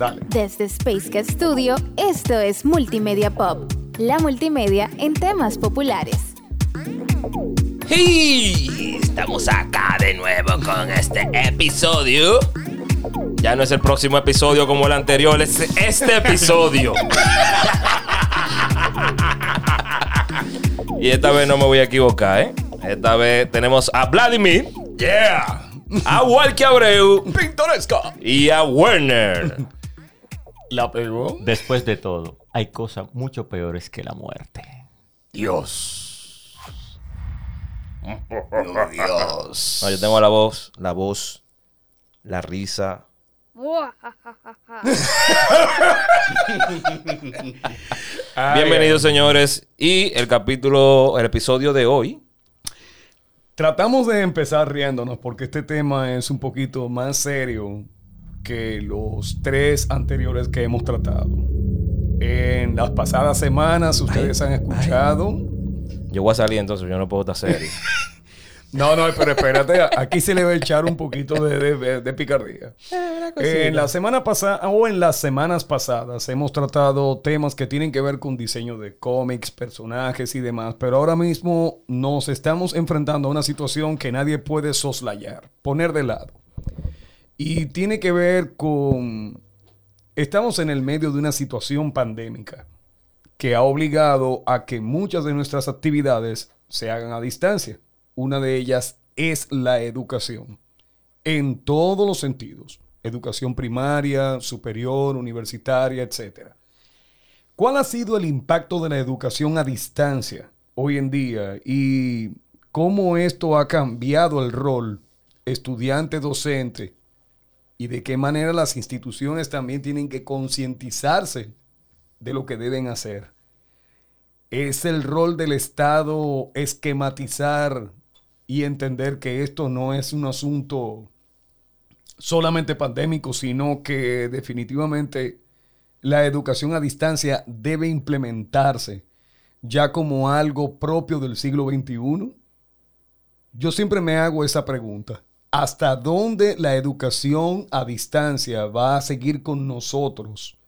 Dale. Desde Space Cat Studio, esto es Multimedia Pop, la multimedia en temas populares. ¡Y! Estamos acá de nuevo con este episodio. Ya no es el próximo episodio como el anterior, es este episodio. y esta vez no me voy a equivocar, ¿eh? Esta vez tenemos a Vladimir, Yeah. a Walkie Abreu Pintoresca. y a Werner. La pegó. Después de todo, hay cosas mucho peores que la muerte. Dios. Oh, Dios. No, yo tengo la voz, la voz, la risa. Bienvenidos, señores. Y el capítulo, el episodio de hoy. Tratamos de empezar riéndonos porque este tema es un poquito más serio que los tres anteriores que hemos tratado. En las pasadas semanas ustedes han escuchado. Yo voy a salir entonces, yo no puedo estar serio. No, no, pero espérate, aquí se le va a echar un poquito de, de- de picardía. En la semana pasada o en las semanas pasadas hemos tratado temas que tienen que ver con diseño de cómics, personajes y demás, pero ahora mismo nos estamos enfrentando a una situación que nadie puede soslayar, poner de lado. Y tiene que ver con... Estamos en el medio de una situación pandémica que ha obligado a que muchas de nuestras actividades se hagan a distancia. Una de ellas es la educación, en todos los sentidos. Educación primaria, superior, universitaria, etc. ¿Cuál ha sido el impacto de la educación a distancia hoy en día y cómo esto ha cambiado el rol estudiante-docente y de qué manera las instituciones también tienen que concientizarse de lo que deben hacer? ¿Es el rol del Estado esquematizar y entender que esto no es un asunto solamente pandémico, sino que definitivamente la educación a distancia debe implementarse ya como algo propio del siglo XXI? Yo siempre me hago esa pregunta. ¿Hasta dónde la educación a distancia va a seguir con nosotros?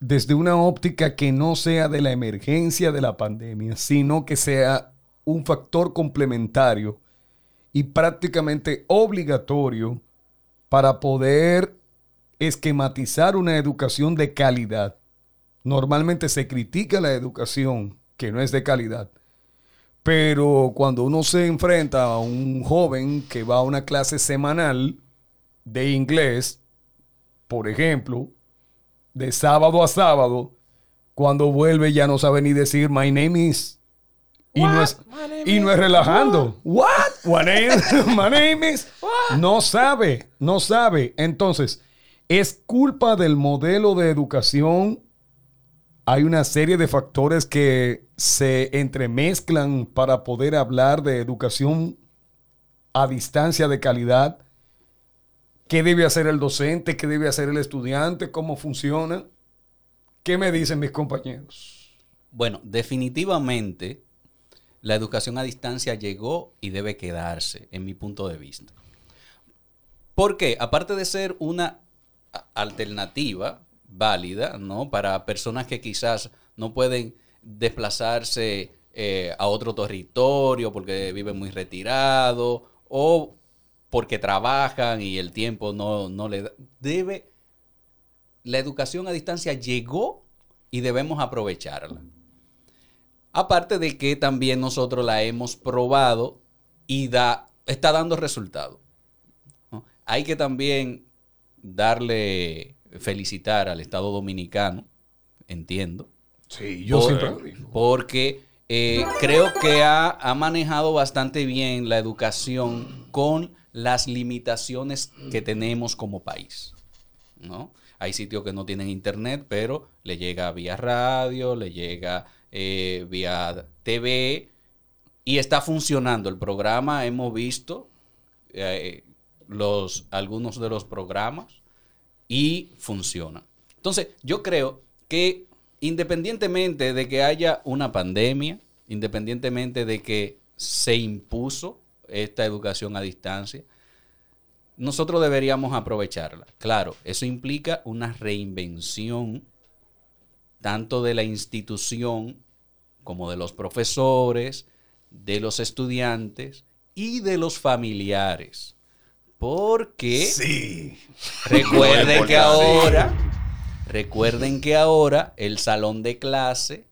desde una óptica que no sea de la emergencia de la pandemia, sino que sea un factor complementario y prácticamente obligatorio para poder esquematizar una educación de calidad. Normalmente se critica la educación que no es de calidad, pero cuando uno se enfrenta a un joven que va a una clase semanal de inglés, por ejemplo, de sábado a sábado, cuando vuelve ya no sabe ni decir my name is. Y no es, y no es relajando. What? My name, my name is. No sabe, no sabe. Entonces, es culpa del modelo de educación. Hay una serie de factores que se entremezclan para poder hablar de educación a distancia de calidad. ¿Qué debe hacer el docente? ¿Qué debe hacer el estudiante? ¿Cómo funciona? ¿Qué me dicen mis compañeros? Bueno, definitivamente la educación a distancia llegó y debe quedarse, en mi punto de vista. ¿Por qué? Aparte de ser una alternativa válida, ¿no? Para personas que quizás no pueden desplazarse eh, a otro territorio porque viven muy retirados o porque trabajan y el tiempo no, no le da. Debe. La educación a distancia llegó y debemos aprovecharla. Aparte de que también nosotros la hemos probado y da, está dando resultados. ¿no? Hay que también darle, felicitar al Estado Dominicano, entiendo. Sí, yo Por- siempre lo digo. Porque eh, creo que ha, ha manejado bastante bien la educación con las limitaciones que tenemos como país. ¿no? Hay sitios que no tienen internet, pero le llega vía radio, le llega eh, vía TV y está funcionando. El programa hemos visto eh, los, algunos de los programas y funcionan. Entonces, yo creo que independientemente de que haya una pandemia, independientemente de que se impuso esta educación a distancia, nosotros deberíamos aprovecharla. Claro, eso implica una reinvención tanto de la institución como de los profesores, de los estudiantes y de los familiares. Porque Sí. recuerden que ahora, recuerden que ahora el salón de clase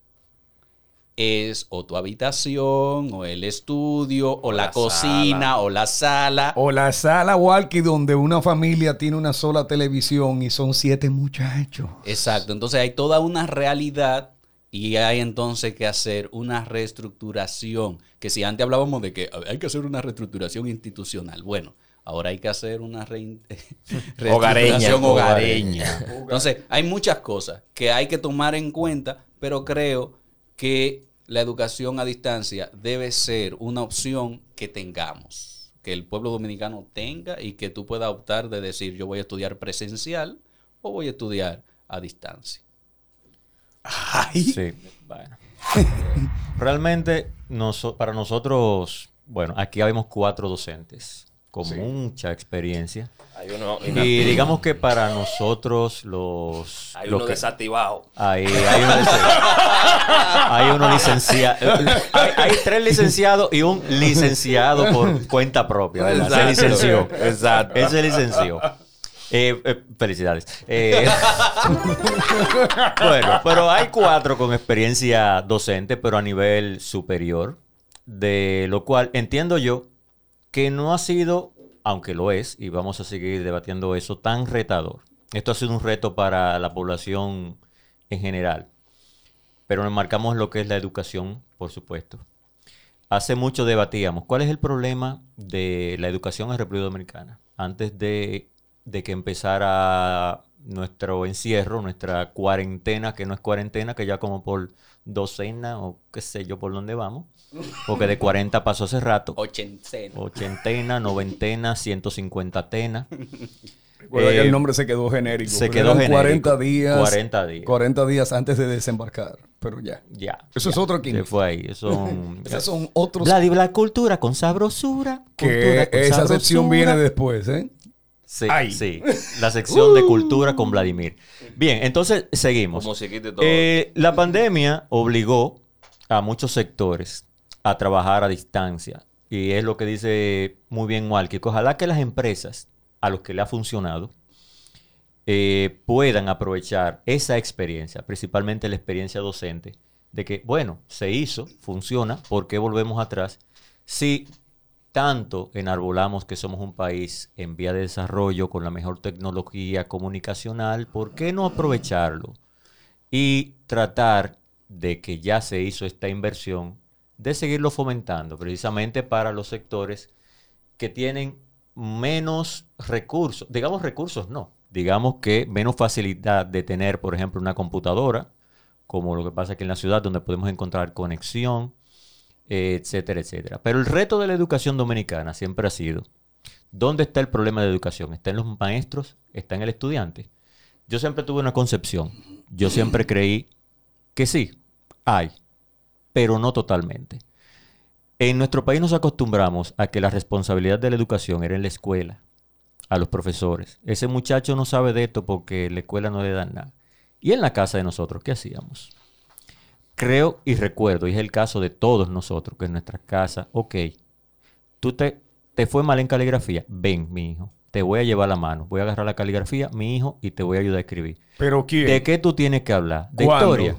es o tu habitación, o el estudio, o, la, la cocina, sala. o la sala. O la sala walkie donde una familia tiene una sola televisión y son siete muchachos. Exacto. Entonces hay toda una realidad y hay entonces que hacer una reestructuración. Que si antes hablábamos de que hay que hacer una reestructuración institucional, bueno, ahora hay que hacer una rein- Hogareña. Entonces hay muchas cosas que hay que tomar en cuenta, pero creo que la educación a distancia debe ser una opción que tengamos. Que el pueblo dominicano tenga y que tú puedas optar de decir yo voy a estudiar presencial o voy a estudiar a distancia. Ay. Sí, bueno. Realmente, para nosotros, bueno, aquí habemos cuatro docentes con mucha experiencia. Hay uno, Y digamos que para nosotros los... hay los uno que- desactivado. Ahí, hay uno. Hay uno licenciado. Hay, hay tres licenciados y un licenciado por cuenta propia, ¿verdad? Se licenció. Exacto. Él se licenció. Eh, eh, felicidades. Eh, bueno, pero hay cuatro con experiencia docente, pero a nivel superior, de lo cual entiendo yo que no ha sido, aunque lo es, y vamos a seguir debatiendo eso, tan retador. Esto ha sido un reto para la población en general, pero nos marcamos lo que es la educación, por supuesto. Hace mucho debatíamos cuál es el problema de la educación en República Dominicana. Antes de, de que empezara nuestro encierro, nuestra cuarentena, que no es cuarentena, que ya como por docena o qué sé yo por dónde vamos, porque de 40 pasó hace rato. Ochentena. Ochentena, noventena, 150 tena. Recuerda que Eh, el nombre se quedó genérico. se quedó genérico. 40 días. 40 días. 40 días antes de desembarcar. Pero ya. Ya. Eso es otro Se químico. fue ahí. Eso son... Esos son otros Vladi, la cultura con sabrosura. que cultura con esa sección sabrosura. viene después, ¿eh? Sí, Ay. sí. La sección de cultura con Vladimir. Bien, entonces seguimos. Todo. Eh, la pandemia obligó a muchos sectores a trabajar a distancia. Y es lo que dice muy bien Walkie. que Ojalá que las empresas a los que le ha funcionado eh, puedan aprovechar esa experiencia, principalmente la experiencia docente, de que, bueno, se hizo, funciona, ¿por qué volvemos atrás? Si tanto enarbolamos que somos un país en vía de desarrollo con la mejor tecnología comunicacional, ¿por qué no aprovecharlo? Y tratar de que ya se hizo esta inversión, de seguirlo fomentando, precisamente para los sectores que tienen menos recursos, digamos recursos no, digamos que menos facilidad de tener, por ejemplo, una computadora, como lo que pasa aquí en la ciudad, donde podemos encontrar conexión, etcétera, etcétera. Pero el reto de la educación dominicana siempre ha sido, ¿dónde está el problema de educación? ¿Está en los maestros? ¿Está en el estudiante? Yo siempre tuve una concepción, yo siempre creí que sí, hay, pero no totalmente. En nuestro país nos acostumbramos a que la responsabilidad de la educación era en la escuela, a los profesores. Ese muchacho no sabe de esto porque la escuela no le dan nada. Y en la casa de nosotros, ¿qué hacíamos? Creo y recuerdo, y es el caso de todos nosotros, que en nuestra casa, ok, tú te, te fue mal en caligrafía, ven, mi hijo, te voy a llevar la mano, voy a agarrar la caligrafía, mi hijo, y te voy a ayudar a escribir. Pero ¿quién? ¿De qué tú tienes que hablar? ¿De ¿Cuándo? historia?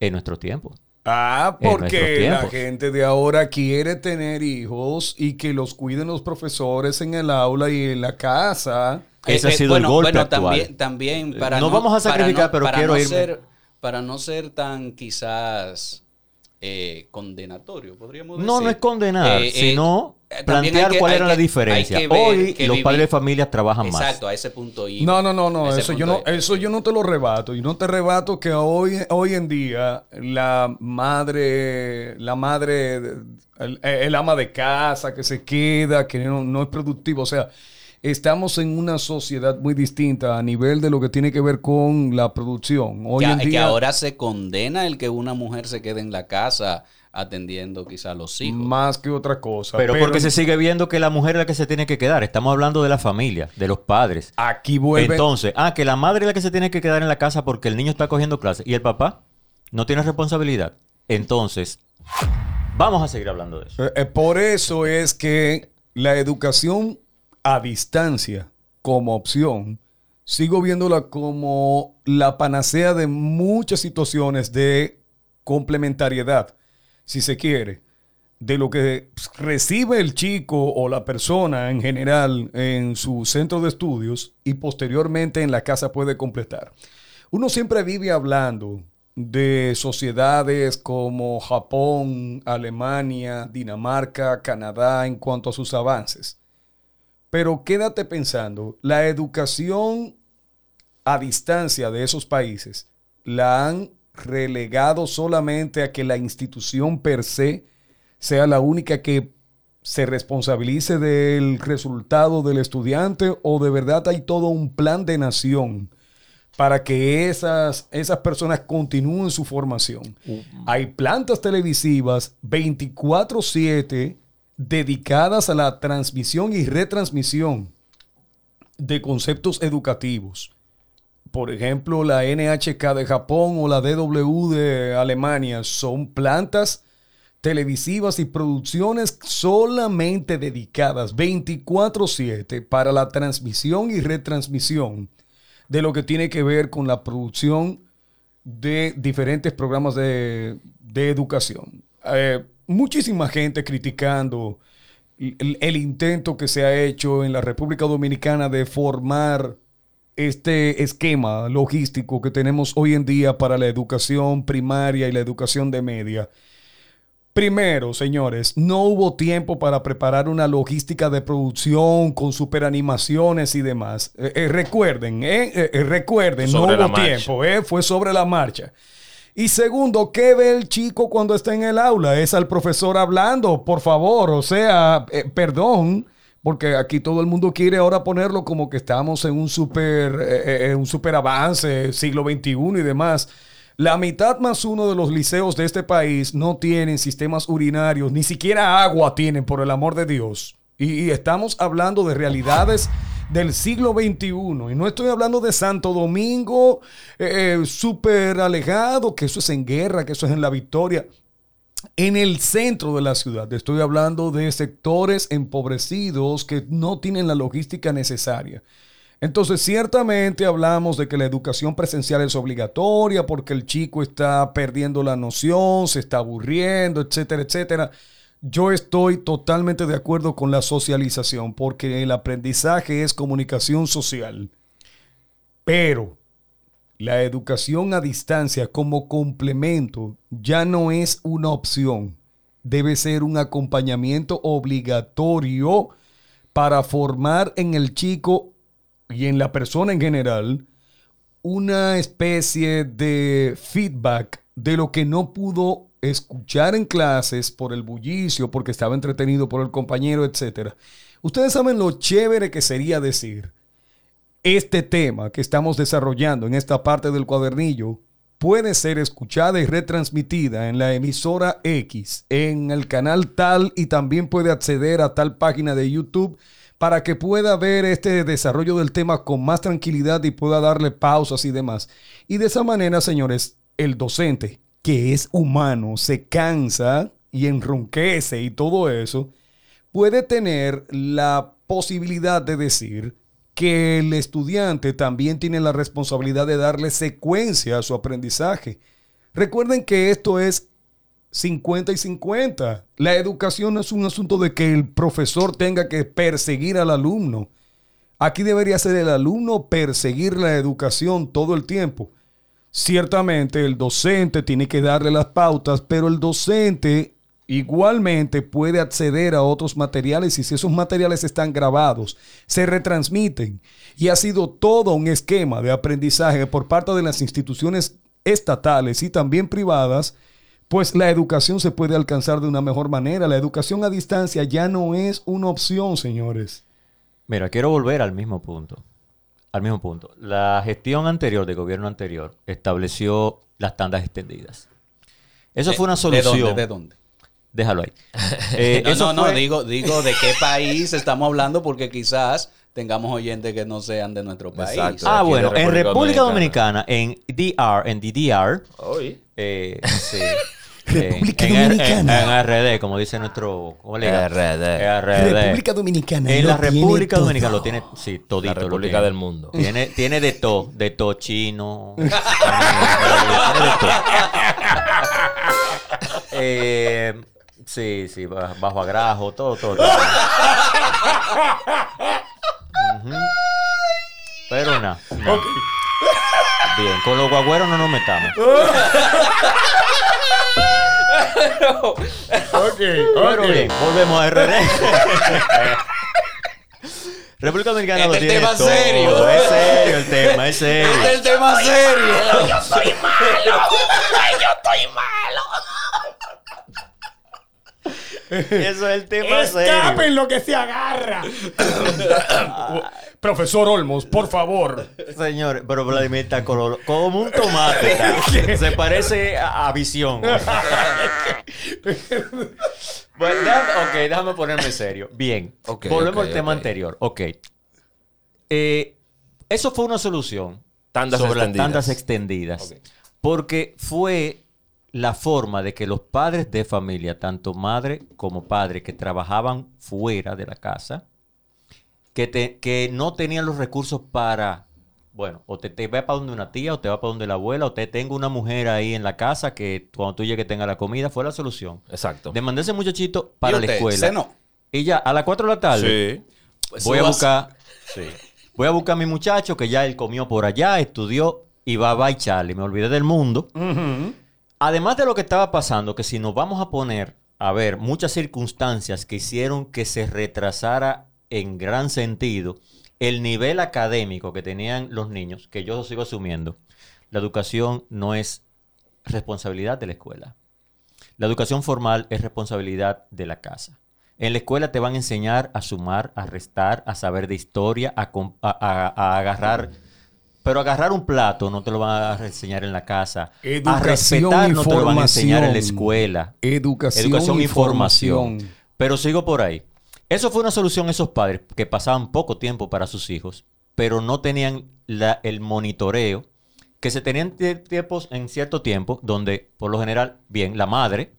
En nuestro tiempo. Ah, porque la gente de ahora quiere tener hijos y que los cuiden los profesores en el aula y en la casa. Ese Eh, ha eh, sido bueno, el golpe bueno, actual. También, también para No no, vamos a para sacrificar, no- pero para quiero no irme. Ser, para no ser tan quizás eh, condenatorio, podríamos decir. No, no es condenar, Eh, eh, sino eh, plantear que- cuál era que- la diferencia. ver Hoy que los padres de familia trabajan más. Exacto, a ese punto iba. No, no, no, no, eso yo no, eso yo no te lo rebato. Y no te rebato que hoy, hoy en día la madre, la madre, el, el ama de casa que se queda, que no, no es productivo, o sea, estamos en una sociedad muy distinta a nivel de lo que tiene que ver con la producción. Hoy Ya, en es que día, ahora se condena el que una mujer se quede en la casa atendiendo quizá a los hijos. más que otra cosa. Pero, porque se sigue viendo que la mujer es la que se tiene que quedar. Estamos hablando de la familia, de los padres. aquí vuelve. Entonces, ah, que la madre es la que se tiene que quedar en la casa porque el niño está cogiendo clases y el papá no tiene responsabilidad. Entonces, vamos a seguir hablando de eso. Eh, eh, por eso es que la educación a distancia como opción, sigo viéndola como la panacea de muchas situaciones de complementariedad, si se quiere, de lo que recibe el chico o la persona en general en su centro de estudios y posteriormente en la casa puede completar. Uno siempre vive hablando de sociedades como Japón, Alemania, Dinamarca, Canadá en cuanto a sus avances. Pero quédate pensando, la educación a distancia de esos países la han relegado solamente a que la institución per se sea la única que se responsabilice del resultado del estudiante o de verdad hay todo un plan de nación para que esas, esas personas continúen su formación. Hay plantas televisivas 24/7 dedicadas a la transmisión y retransmisión de conceptos educativos. Por ejemplo, la NHK de Japón o la DW de Alemania son plantas televisivas y producciones solamente dedicadas 24/7 para la transmisión y retransmisión de lo que tiene que ver con la producción de diferentes programas de, de educación. Eh, muchísima gente criticando el, el intento que se ha hecho en la República Dominicana de formar este esquema logístico que tenemos hoy en día para la educación primaria y la educación de media. Primero, señores, no hubo tiempo para preparar una logística de producción con superanimaciones y demás. Eh, eh, recuerden, eh, recuerden, Sobre no hubo marcha. tiempo, eh, fue sobre la marcha. Y segundo, ¿qué ve el chico cuando está en el aula? Es al profesor hablando, por favor, o sea, eh, perdón, porque aquí todo el mundo quiere ahora ponerlo como que estamos en un super, eh, eh, un super avance, siglo XXI y demás. La mitad más uno de los liceos de este país no tienen sistemas urinarios, ni siquiera agua tienen, por el amor de Dios. Y, y estamos hablando de realidades del siglo XXI. Y no estoy hablando de Santo Domingo, eh, eh, súper alejado, que eso es en guerra, que eso es en la victoria. En el centro de la ciudad, estoy hablando de sectores empobrecidos que no tienen la logística necesaria. Entonces, ciertamente hablamos de que la educación presencial es obligatoria porque el chico está perdiendo la noción, se está aburriendo, etcétera, etcétera. Yo estoy totalmente de acuerdo con la socialización porque el aprendizaje es comunicación social. Pero la educación a distancia como complemento ya no es una opción. Debe ser un acompañamiento obligatorio para formar en el chico y en la persona en general una especie de feedback de lo que no pudo escuchar en clases por el bullicio, porque estaba entretenido por el compañero, etc. Ustedes saben lo chévere que sería decir, este tema que estamos desarrollando en esta parte del cuadernillo puede ser escuchada y retransmitida en la emisora X, en el canal tal y también puede acceder a tal página de YouTube para que pueda ver este desarrollo del tema con más tranquilidad y pueda darle pausas y demás. Y de esa manera, señores, el docente, que es humano, se cansa y enronquece y todo eso, puede tener la posibilidad de decir que el estudiante también tiene la responsabilidad de darle secuencia a su aprendizaje. Recuerden que esto es 50 y 50. La educación no es un asunto de que el profesor tenga que perseguir al alumno. Aquí debería ser el alumno perseguir la educación todo el tiempo. Ciertamente el docente tiene que darle las pautas, pero el docente igualmente puede acceder a otros materiales y si esos materiales están grabados, se retransmiten. Y ha sido todo un esquema de aprendizaje por parte de las instituciones estatales y también privadas, pues la educación se puede alcanzar de una mejor manera. La educación a distancia ya no es una opción, señores. Mira, quiero volver al mismo punto. Al mismo punto. La gestión anterior, del gobierno anterior, estableció las tandas extendidas. Eso ¿De- fue una ¿De solución. dónde? ¿De dónde? Déjalo ahí. Eh, no, eso no, no, digo, digo de qué país estamos hablando porque quizás tengamos oyentes que no sean de nuestro país. Exacto. Ah, bueno, en República Dominicana. Dominicana, en DR, en DDR, eh, sí. República en, en- Dominicana. En, RD, como dice nuestro colega. RD. RD. República Dominicana. En la República. Dominicana lo tiene, sí, todito. La lo República tiene. del mundo. Tiene, tiene de todo, de todo chino. tiene de todo. Eh, sí, sí, ba- bajo agrajo, todo, todo. todo. Pero nada. no. Bien, con los guagüeros no nos metamos. Ok, Pero ok. bien, volvemos a RD. República Dominicana lo Este tiene tema todo. serio. Es serio el tema, es serio. Este es el tema serio. Eso es el tema Escapen serio. lo que se agarra. Profesor Olmos, por favor. Señores, pero Vladimir está color- como un tomate. Se parece a, a visión. ok, déjame ponerme serio. Bien. Ok, Volvemos al tema anterior. Ok. Eh, eso fue una solución Tandas sobre extendidas. tandas extendidas. Porque fue la forma de que los padres de familia, tanto madre como padre, que trabajaban fuera de la casa, que, te- que no tenían los recursos para, bueno, o te, te va para donde una tía, o te va para donde la abuela, o te tengo una mujer ahí en la casa que cuando tú llegues tenga la comida, fue la solución. Exacto. De mandar ese muchachito para ¿Y la escuela. cenó? Y ya, a las 4 de la tarde, Sí. Pues voy a buscar, sí. voy a buscar a mi muchacho que ya él comió por allá, estudió y va a Charlie. Me olvidé del mundo. Además de lo que estaba pasando, que si nos vamos a poner a ver muchas circunstancias que hicieron que se retrasara en gran sentido el nivel académico que tenían los niños, que yo sigo asumiendo, la educación no es responsabilidad de la escuela. La educación formal es responsabilidad de la casa. En la escuela te van a enseñar a sumar, a restar, a saber de historia, a, a- a- a agarrar... Pero agarrar un plato no te lo van a enseñar en la casa. a Educación respetar y no te lo van a enseñar en la escuela. Educación, Educación y formación. Pero sigo por ahí. Eso fue una solución a esos padres que pasaban poco tiempo para sus hijos, pero no tenían la- el monitoreo que se tenían tie- tiempos en cierto tiempo donde, por lo general, bien, la madre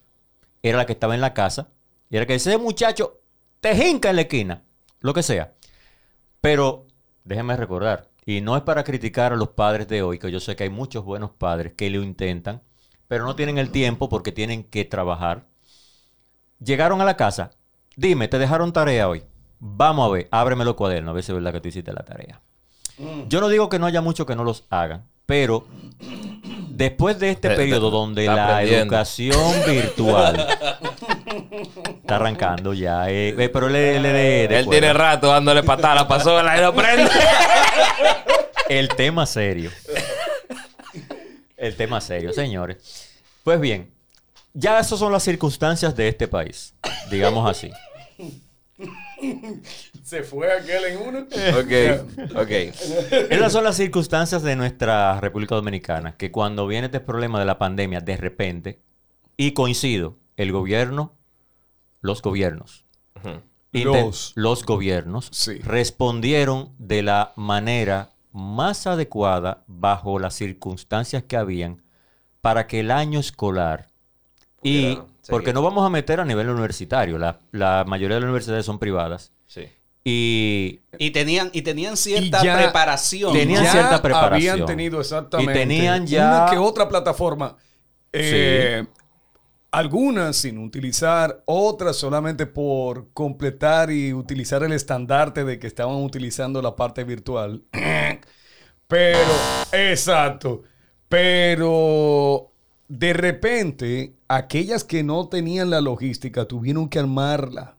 era la que estaba en la casa y era que ese muchacho te jinca en la esquina, lo que sea. Pero déjenme recordar, y no es para criticar a los padres de hoy, que yo sé que hay muchos buenos padres que lo intentan, pero no tienen el tiempo porque tienen que trabajar. Llegaron a la casa, dime, te dejaron tarea hoy. Vamos a ver, ábreme los cuadernos, a ver si es verdad que tú hiciste la tarea. Yo no digo que no haya muchos que no los hagan, pero después de este Eh, periodo donde la educación virtual está arrancando ya, eh, eh, pero él, tiene rato dándole patada a la no prende. El tema serio. El tema serio, señores. Pues bien, ya esas son las circunstancias de este país, digamos así. Se fue aquel en uno. ok, ok. Esas son las circunstancias de nuestra República Dominicana, que cuando viene este problema de la pandemia de repente, y coincido, el gobierno, los gobiernos, inten- Los. los gobiernos Sí. respondieron de la manera más adecuada bajo las circunstancias que habían para que el año escolar y porque no vamos a meter a nivel universitario, la, la mayoría de las universidades son privadas Sí. y Y tenían, y tenían cierta Y ya preparación. tenían Ya cierta preparación. Habían tenido exactamente. Y tenían ya- Una que otra plataforma. Eh, Algunas sin utilizar, otras solamente por completar y utilizar el estandarte de que estaban utilizando la parte virtual. Pero, exacto. Pero de repente, aquellas que no tenían la logística tuvieron que armarla.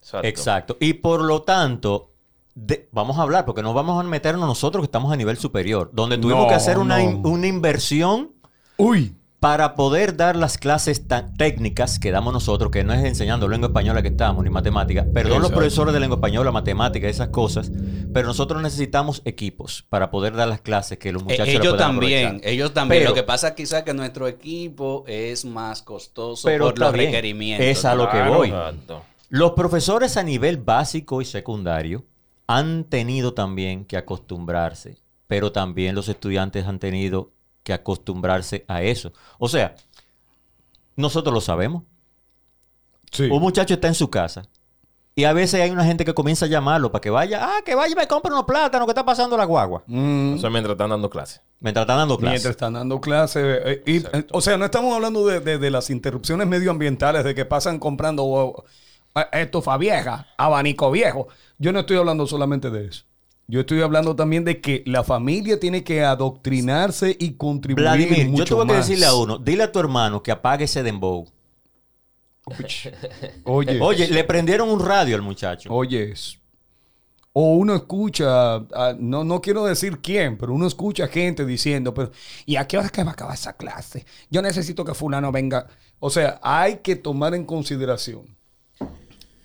Exacto. Exacto. Y por lo tanto, de- vamos a hablar, porque no vamos a meternos nosotros que estamos a nivel superior, donde tuvimos No, que hacer una, in- una inversión Uy, para poder dar las clases tan técnicas que damos nosotros, que no es enseñando lengua española que estamos, ni matemática, perdón los profesores de lengua española, matemática, esas cosas, pero nosotros necesitamos equipos para poder dar las clases que los Eh, muchachos la ellos también, aprovechar. ellos también. Pero- lo que pasa quizás que nuestro equipo es más costoso Pero por los bien. requerimientos. Es a lo que voy. Los profesores a nivel básico y secundario han tenido también que acostumbrarse, pero también los estudiantes han tenido que acostumbrarse a eso. O sea, nosotros lo sabemos. Sí. Un muchacho está en su casa y a veces hay una gente que comienza a llamarlo para que vaya, ah, que vaya y me compre unos plátanos que está pasando la guagua. Mm. Eso es mientras están dando clases. Mientras están dando clases. Mientras están dando clases. eh, y, eh, o sea, no estamos hablando de, de- de las interrupciones medioambientales, de que pasan comprando eh, estufa vieja, abanico viejo. Yo no estoy hablando solamente de eso. Yo estoy hablando también de que la familia tiene que adoctrinarse y contribuir Vladimir, yo mucho tuve que más. decirle a uno, dile a tu hermano que apague ese dembow. Oye, Oye, le prendieron un radio al muchacho. oyes. O uno escucha, no, no quiero decir quién, pero uno escucha gente diciendo, pero ¿y a qué hora es que va a acabar esa clase? Yo necesito que fulano venga. O sea, hay que tomar en consideración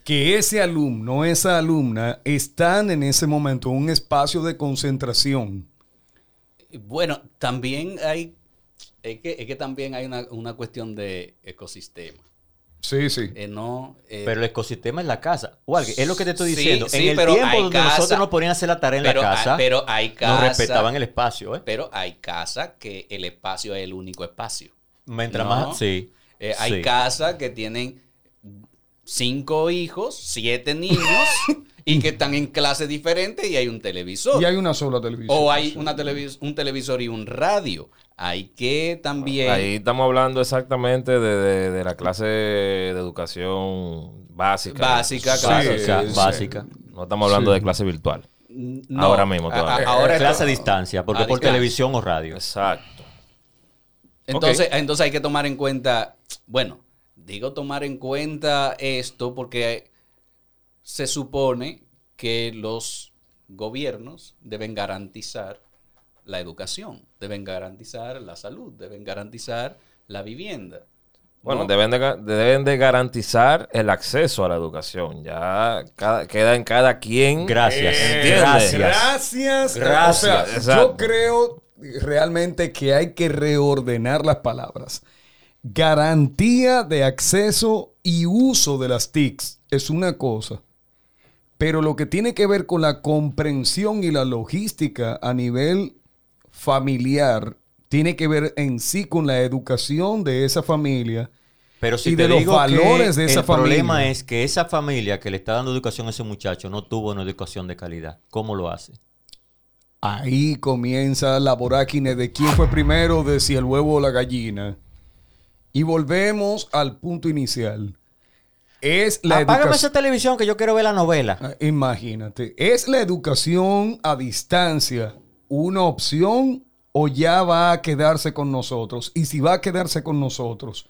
que ese alumno, esa alumna, están en ese momento en un espacio de concentración. Bueno, también hay, es que, es que también hay una, una cuestión de ecosistema. Sí, sí. Eh, no, eh, Pero el ecosistema es la casa. Walker, es lo que te estoy diciendo. sí, en el pero tiempo hay donde casa- nosotros nos ponían a hacer la tarea en pero la hay- casa, pero hay nos casa- respetaban el espacio, ¿eh? pero hay casas que el espacio es el único espacio. Mientras No. más, sí. Eh, hay sí. casas que tienen cinco hijos, siete niños y que están en clases diferentes y hay un televisor. Y hay una sola televisión. o hay una televis- un televisor y un radio. Hay que también... Ahí estamos hablando exactamente de, de- de la clase de educación básica. Básica, Sí. Básica, sí. básica. No estamos hablando de clase virtual. No, ahora mismo todavía. a- ahora clase a distancia, porque a por distancia. televisión o radio. Exacto. Entonces, entonces hay que tomar en cuenta, bueno, digo tomar en cuenta esto porque se supone que los gobiernos deben garantizar la educación, deben garantizar la salud, deben garantizar la vivienda. Bueno, ¿no? deben, de, deben de garantizar el acceso a la educación. Ya cada- queda en cada quien. Gracias. Gracias. Gracias. Gracias, O sea, exacto. yo creo realmente que hay que reordenar las palabras. Garantía de acceso y uso de las TICs es una cosa. Pero lo que tiene que ver con la comprensión y la logística a nivel familiar tiene que ver en sí con la educación de esa familia. Pero si y te de los digo valores que de esa el problema familia. es que esa familia que le está dando educación a ese muchacho no tuvo una educación de calidad. ¿Cómo lo hace? Ahí comienza la vorágine de quién fue primero, de si el huevo o la gallina. Y volvemos al punto inicial. Es la Apágame esa televisión que yo quiero ver la novela. Ah, Imagínate, ¿es la educación a distancia una opción o ya va a quedarse con nosotros? Y si va a quedarse con nosotros,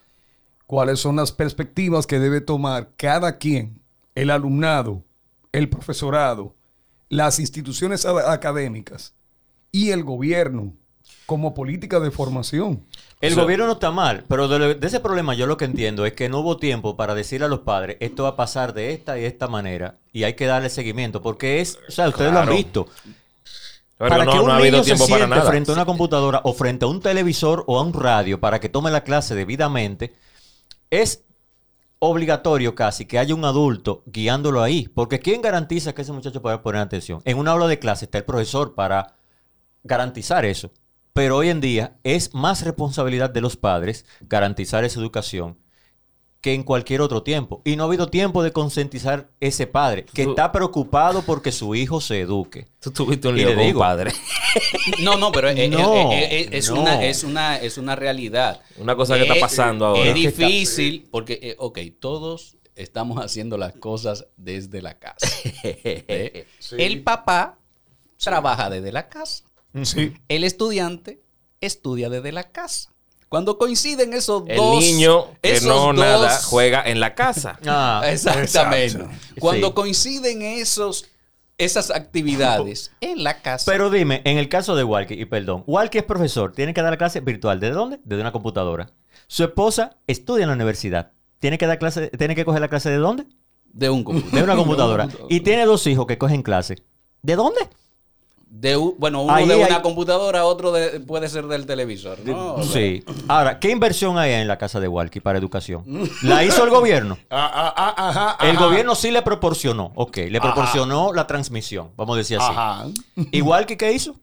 ¿cuáles son las perspectivas que debe tomar cada quien, el alumnado, el profesorado, las instituciones académicas y el gobierno como política de formación? El O sea- gobierno no está mal, pero de, lo- de ese problema yo lo que entiendo es que no hubo tiempo para decirle a los padres, esto va a pasar de esta y esta manera, y hay que darle seguimiento, porque es, o sea, ustedes lo han visto. Pero para no, que un no ha niño habido se siente nada. frente a una computadora o frente a un televisor o a un radio para que tome la clase debidamente, es obligatorio casi que haya un adulto guiándolo ahí. Porque ¿quién garantiza que ese muchacho pueda poner atención? En una aula de clase está el profesor para garantizar eso. Pero hoy en día es más responsabilidad de los padres garantizar esa educación que en cualquier otro tiempo. Y no ha habido tiempo de concientizar ese padre que Tú- está preocupado porque su hijo se eduque. Tú tuviste un lío con digo. padre. No, no, pero es, es- No, es- es- es no. una, es, una, es una realidad. Una cosa que está Es- pasando ahora. Es difícil porque, eh, ok, todos estamos haciendo las cosas desde la casa. ¿eh? El papá trabaja desde la casa. Sí. El estudiante estudia desde la casa. Cuando coinciden esos El dos... niño que esos no dos- nada juega en la casa. Ah, Exactamente. Exacto. Cuando Sí. coinciden esos esas actividades en la casa. Pero dime, en el caso de Walkie, y perdón, Walkie es profesor, tiene que dar la clase virtual. ¿Desde dónde? Desde una computadora. Su esposa estudia en la universidad. ¿Tiene que dar clase, tiene que coger la clase de dónde? de un computador. De una computadora. Y tiene dos hijos que cogen clase. ¿De dónde? De bueno, uno Ahí de una hay- computadora, otro de- puede ser del televisor. ¿no? Sí. Ahora, ¿qué inversión hay en la casa de Walkie para educación? ¿La hizo el gobierno? Ah, ah, ah, ajá, El gobierno sí le proporcionó, ok, le proporcionó la transmisión, vamos a decir así. Ajá. Igual que qué hizo.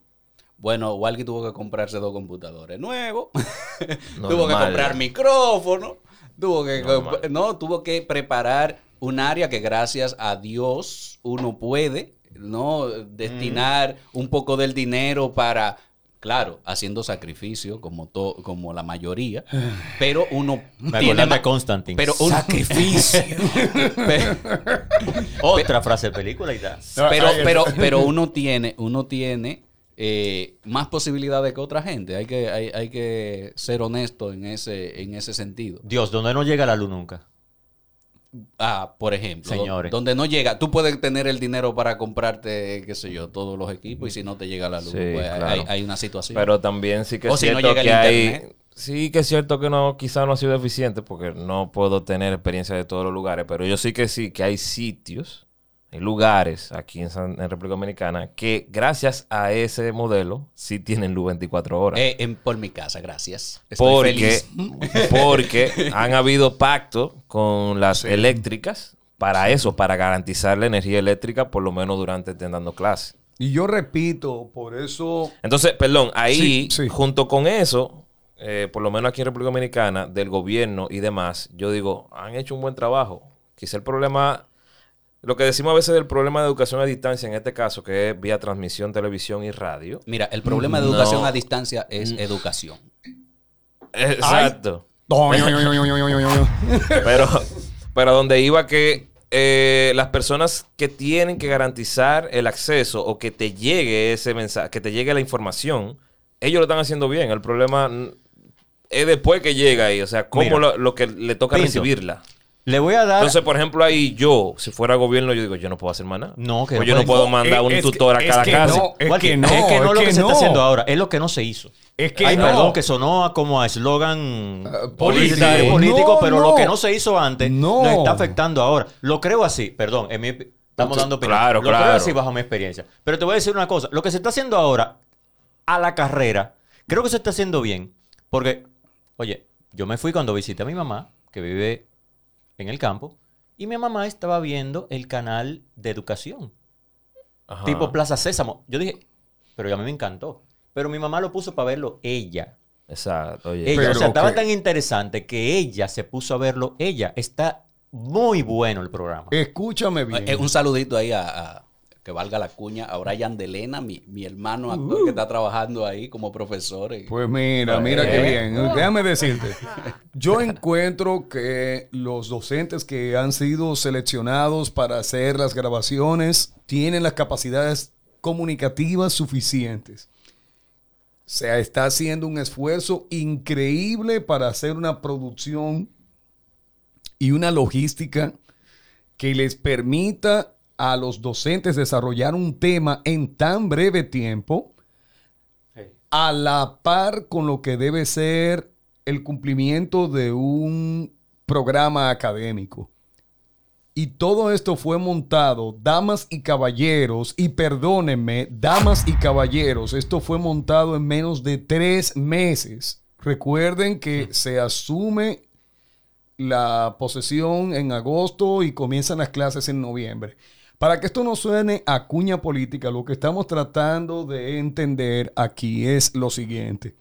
Bueno, Walkie tuvo que comprarse dos computadores nuevos. tuvo que comprar micrófono. Tuvo que, no, tuvo que preparar un área que gracias a Dios uno puede, ¿no? Destinar un poco del dinero para, claro, haciendo sacrificio como, to- como la mayoría, pero uno Me tiene Constantine. pero un- Sacrificio. Otra frase de película y tal. Pero, pero, pero uno tiene, uno tiene eh, más posibilidades que otra gente. Hay que, hay, hay que ser honesto en ese, en ese sentido. Dios, donde no llega la luz nunca. Ah, por ejemplo, Señores. do- donde no llega, tú puedes tener el dinero para comprarte, qué sé yo, todos los equipos y si no te llega la luz, Sí, pues hay- claro. hay, hay una situación. Pero también sí que O es si no cierto el que hay... internet. Sí que es cierto que no, quizá no ha sido eficiente porque no puedo tener experiencia de todos los lugares, pero yo sí que sí, que hay sitios, lugares aquí en, San- en República Dominicana que gracias a ese modelo sí tienen luz 24 horas. Eh, en- por mi casa, gracias. Estoy porque, feliz. porque han habido pactos con las eléctricas para eso, para garantizar la energía eléctrica por lo menos durante estén dando clases. Y yo repito, por eso Entonces, perdón, ahí, Sí, sí. junto con eso, eh, por lo menos aquí en República Dominicana, del gobierno y demás, yo digo, han hecho un buen trabajo. Quizá el problema, lo que decimos a veces del problema de educación a distancia, en este caso, que es vía transmisión, televisión y radio. Mira, el problema de educación No. a distancia es educación. Exacto. Pero, pero donde iba que eh, las personas que tienen que garantizar el acceso o que te llegue ese mensaje, que te llegue la información, ellos lo están haciendo bien. El problema mm, es después que llega ahí, o sea, cómo Mira. lo, lo que le toca Pinto. recibirla. Le voy a dar. Entonces, por ejemplo, ahí yo, si fuera gobierno, yo digo, yo no puedo hacer más nada. No, que O no yo no puedo mandar un tutor a es cada que casa. no, es que no, es que no es lo que, que se no. está haciendo ahora, es lo que no se hizo. Es que Ay, no. perdón, que sonó como a eslogan político. publicitario político, No, pero no. lo que no se hizo antes No. nos está afectando ahora. Lo creo así, perdón, en mi- estamos dando opinión. Claro, lo creo así bajo mi experiencia. Pero te voy a decir una cosa, lo que se está haciendo ahora a la carrera, creo que se está haciendo bien, porque, oye, yo me fui cuando visité a mi mamá, que vive en el campo, y mi mamá estaba viendo el canal de educación Ajá. tipo Plaza Sésamo. Yo dije, pero a mí me encantó. Pero mi mamá lo puso para verlo ella. Exacto. Oye, Ella, Pero, o sea, estaba tan interesante que ella se puso a verlo ella. Está muy bueno el programa. Escúchame bien. Eh, un saludito ahí a, a- que valga la cuña, a Brian Delena, mi, mi hermano actor que está trabajando ahí como profesor. Pues mira, mira qué bien. Déjame decirte. Yo encuentro que los docentes que han sido seleccionados para hacer las grabaciones tienen las capacidades comunicativas suficientes. Se está haciendo un esfuerzo increíble para hacer una producción y una logística que les permita a los docentes desarrollar un tema en tan breve tiempo a la par con lo que debe ser el cumplimiento de un programa académico. Y todo esto fue montado, damas y caballeros, y perdónenme, damas y caballeros, esto fue montado en menos de tres meses. Recuerden que se asume la posesión en agosto y comienzan las clases en noviembre. Para que esto no suene a cuña política, lo que estamos tratando de entender aquí es lo siguiente.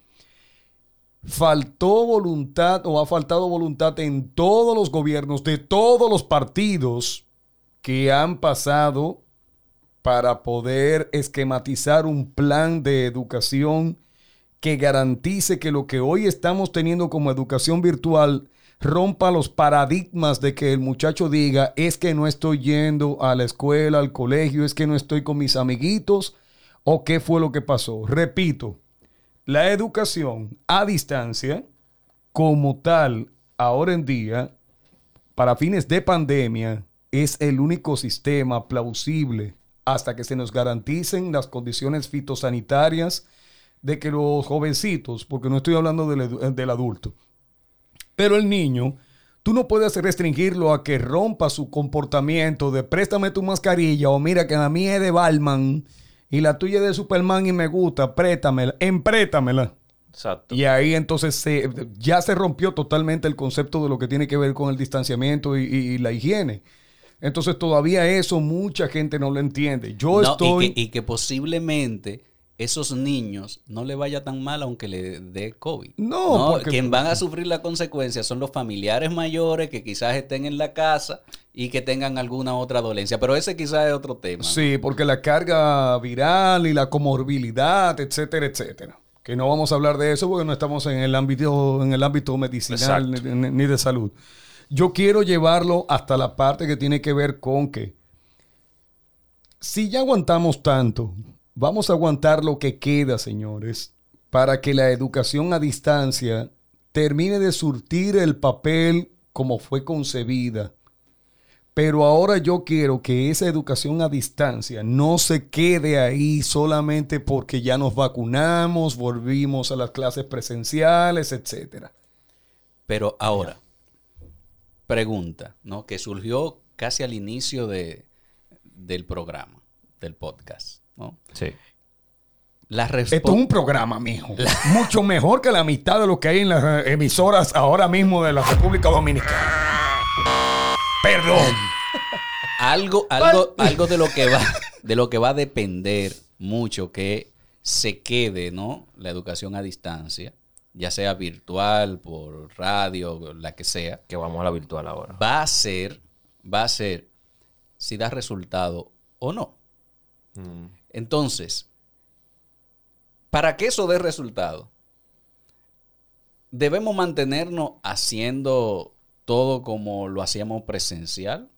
Faltó voluntad o ha faltado voluntad en todos los gobiernos de todos los partidos que han pasado para poder esquematizar un plan de educación que garantice que lo que hoy estamos teniendo como educación virtual rompa los paradigmas de que el muchacho diga es que no estoy yendo a la escuela, al colegio, es que no estoy con mis amiguitos o qué fue lo que pasó. Repito, la educación a distancia como tal ahora en día para fines de pandemia es el único sistema plausible hasta que se nos garanticen las condiciones fitosanitarias de que los jovencitos, porque no estoy hablando del, del adulto, pero el niño, tú no puedes restringirlo a que rompa su comportamiento de préstame tu mascarilla o mira que la mía es de Balman y la tuya es de Superman y me gusta, préstamela, emprétamela. Exacto. Y ahí entonces se, ya se rompió totalmente el concepto de lo que tiene que ver con el distanciamiento y, y- y la higiene. Entonces todavía eso mucha gente no lo entiende. Yo No, estoy... y, que, y que posiblemente esos niños no le vaya tan mal aunque le dé COVID. No, porque- Quien van a sufrir la consecuencia son los familiares mayores que quizás estén en la casa y que tengan alguna otra dolencia. Pero ese quizás es otro tema. ¿no? Sí, porque la carga viral y la comorbilidad, etcétera, etcétera. Que no vamos a hablar de eso porque no estamos en el ámbito, en el ámbito medicinal ni de salud. Yo quiero llevarlo hasta la parte que tiene que ver con que si ya aguantamos tanto, vamos a aguantar lo que queda, señores, para que la educación a distancia termine de surtir el papel como fue concebida. Pero ahora yo quiero que esa educación a distancia no se quede ahí solamente porque ya nos vacunamos, volvimos a las clases presenciales, etcétera. Pero ahora, pregunta, ¿no? Que surgió casi al inicio de, del programa, del podcast, ¿no? Sí. La Esto es un programa, mijo. Mucho mejor que la mitad de lo que hay en las eh, emisoras ahora mismo de la República Dominicana. Perdón. algo, algo, algo de lo que va, de lo que va a depender mucho que se quede, ¿no? La educación a distancia, ya sea virtual, por radio, la que sea, Que vamos a la virtual ahora. va a ser, va a ser si da resultado o no. Entonces, para que eso dé resultado, debemos mantenernos haciendo todo como lo hacíamos presencial.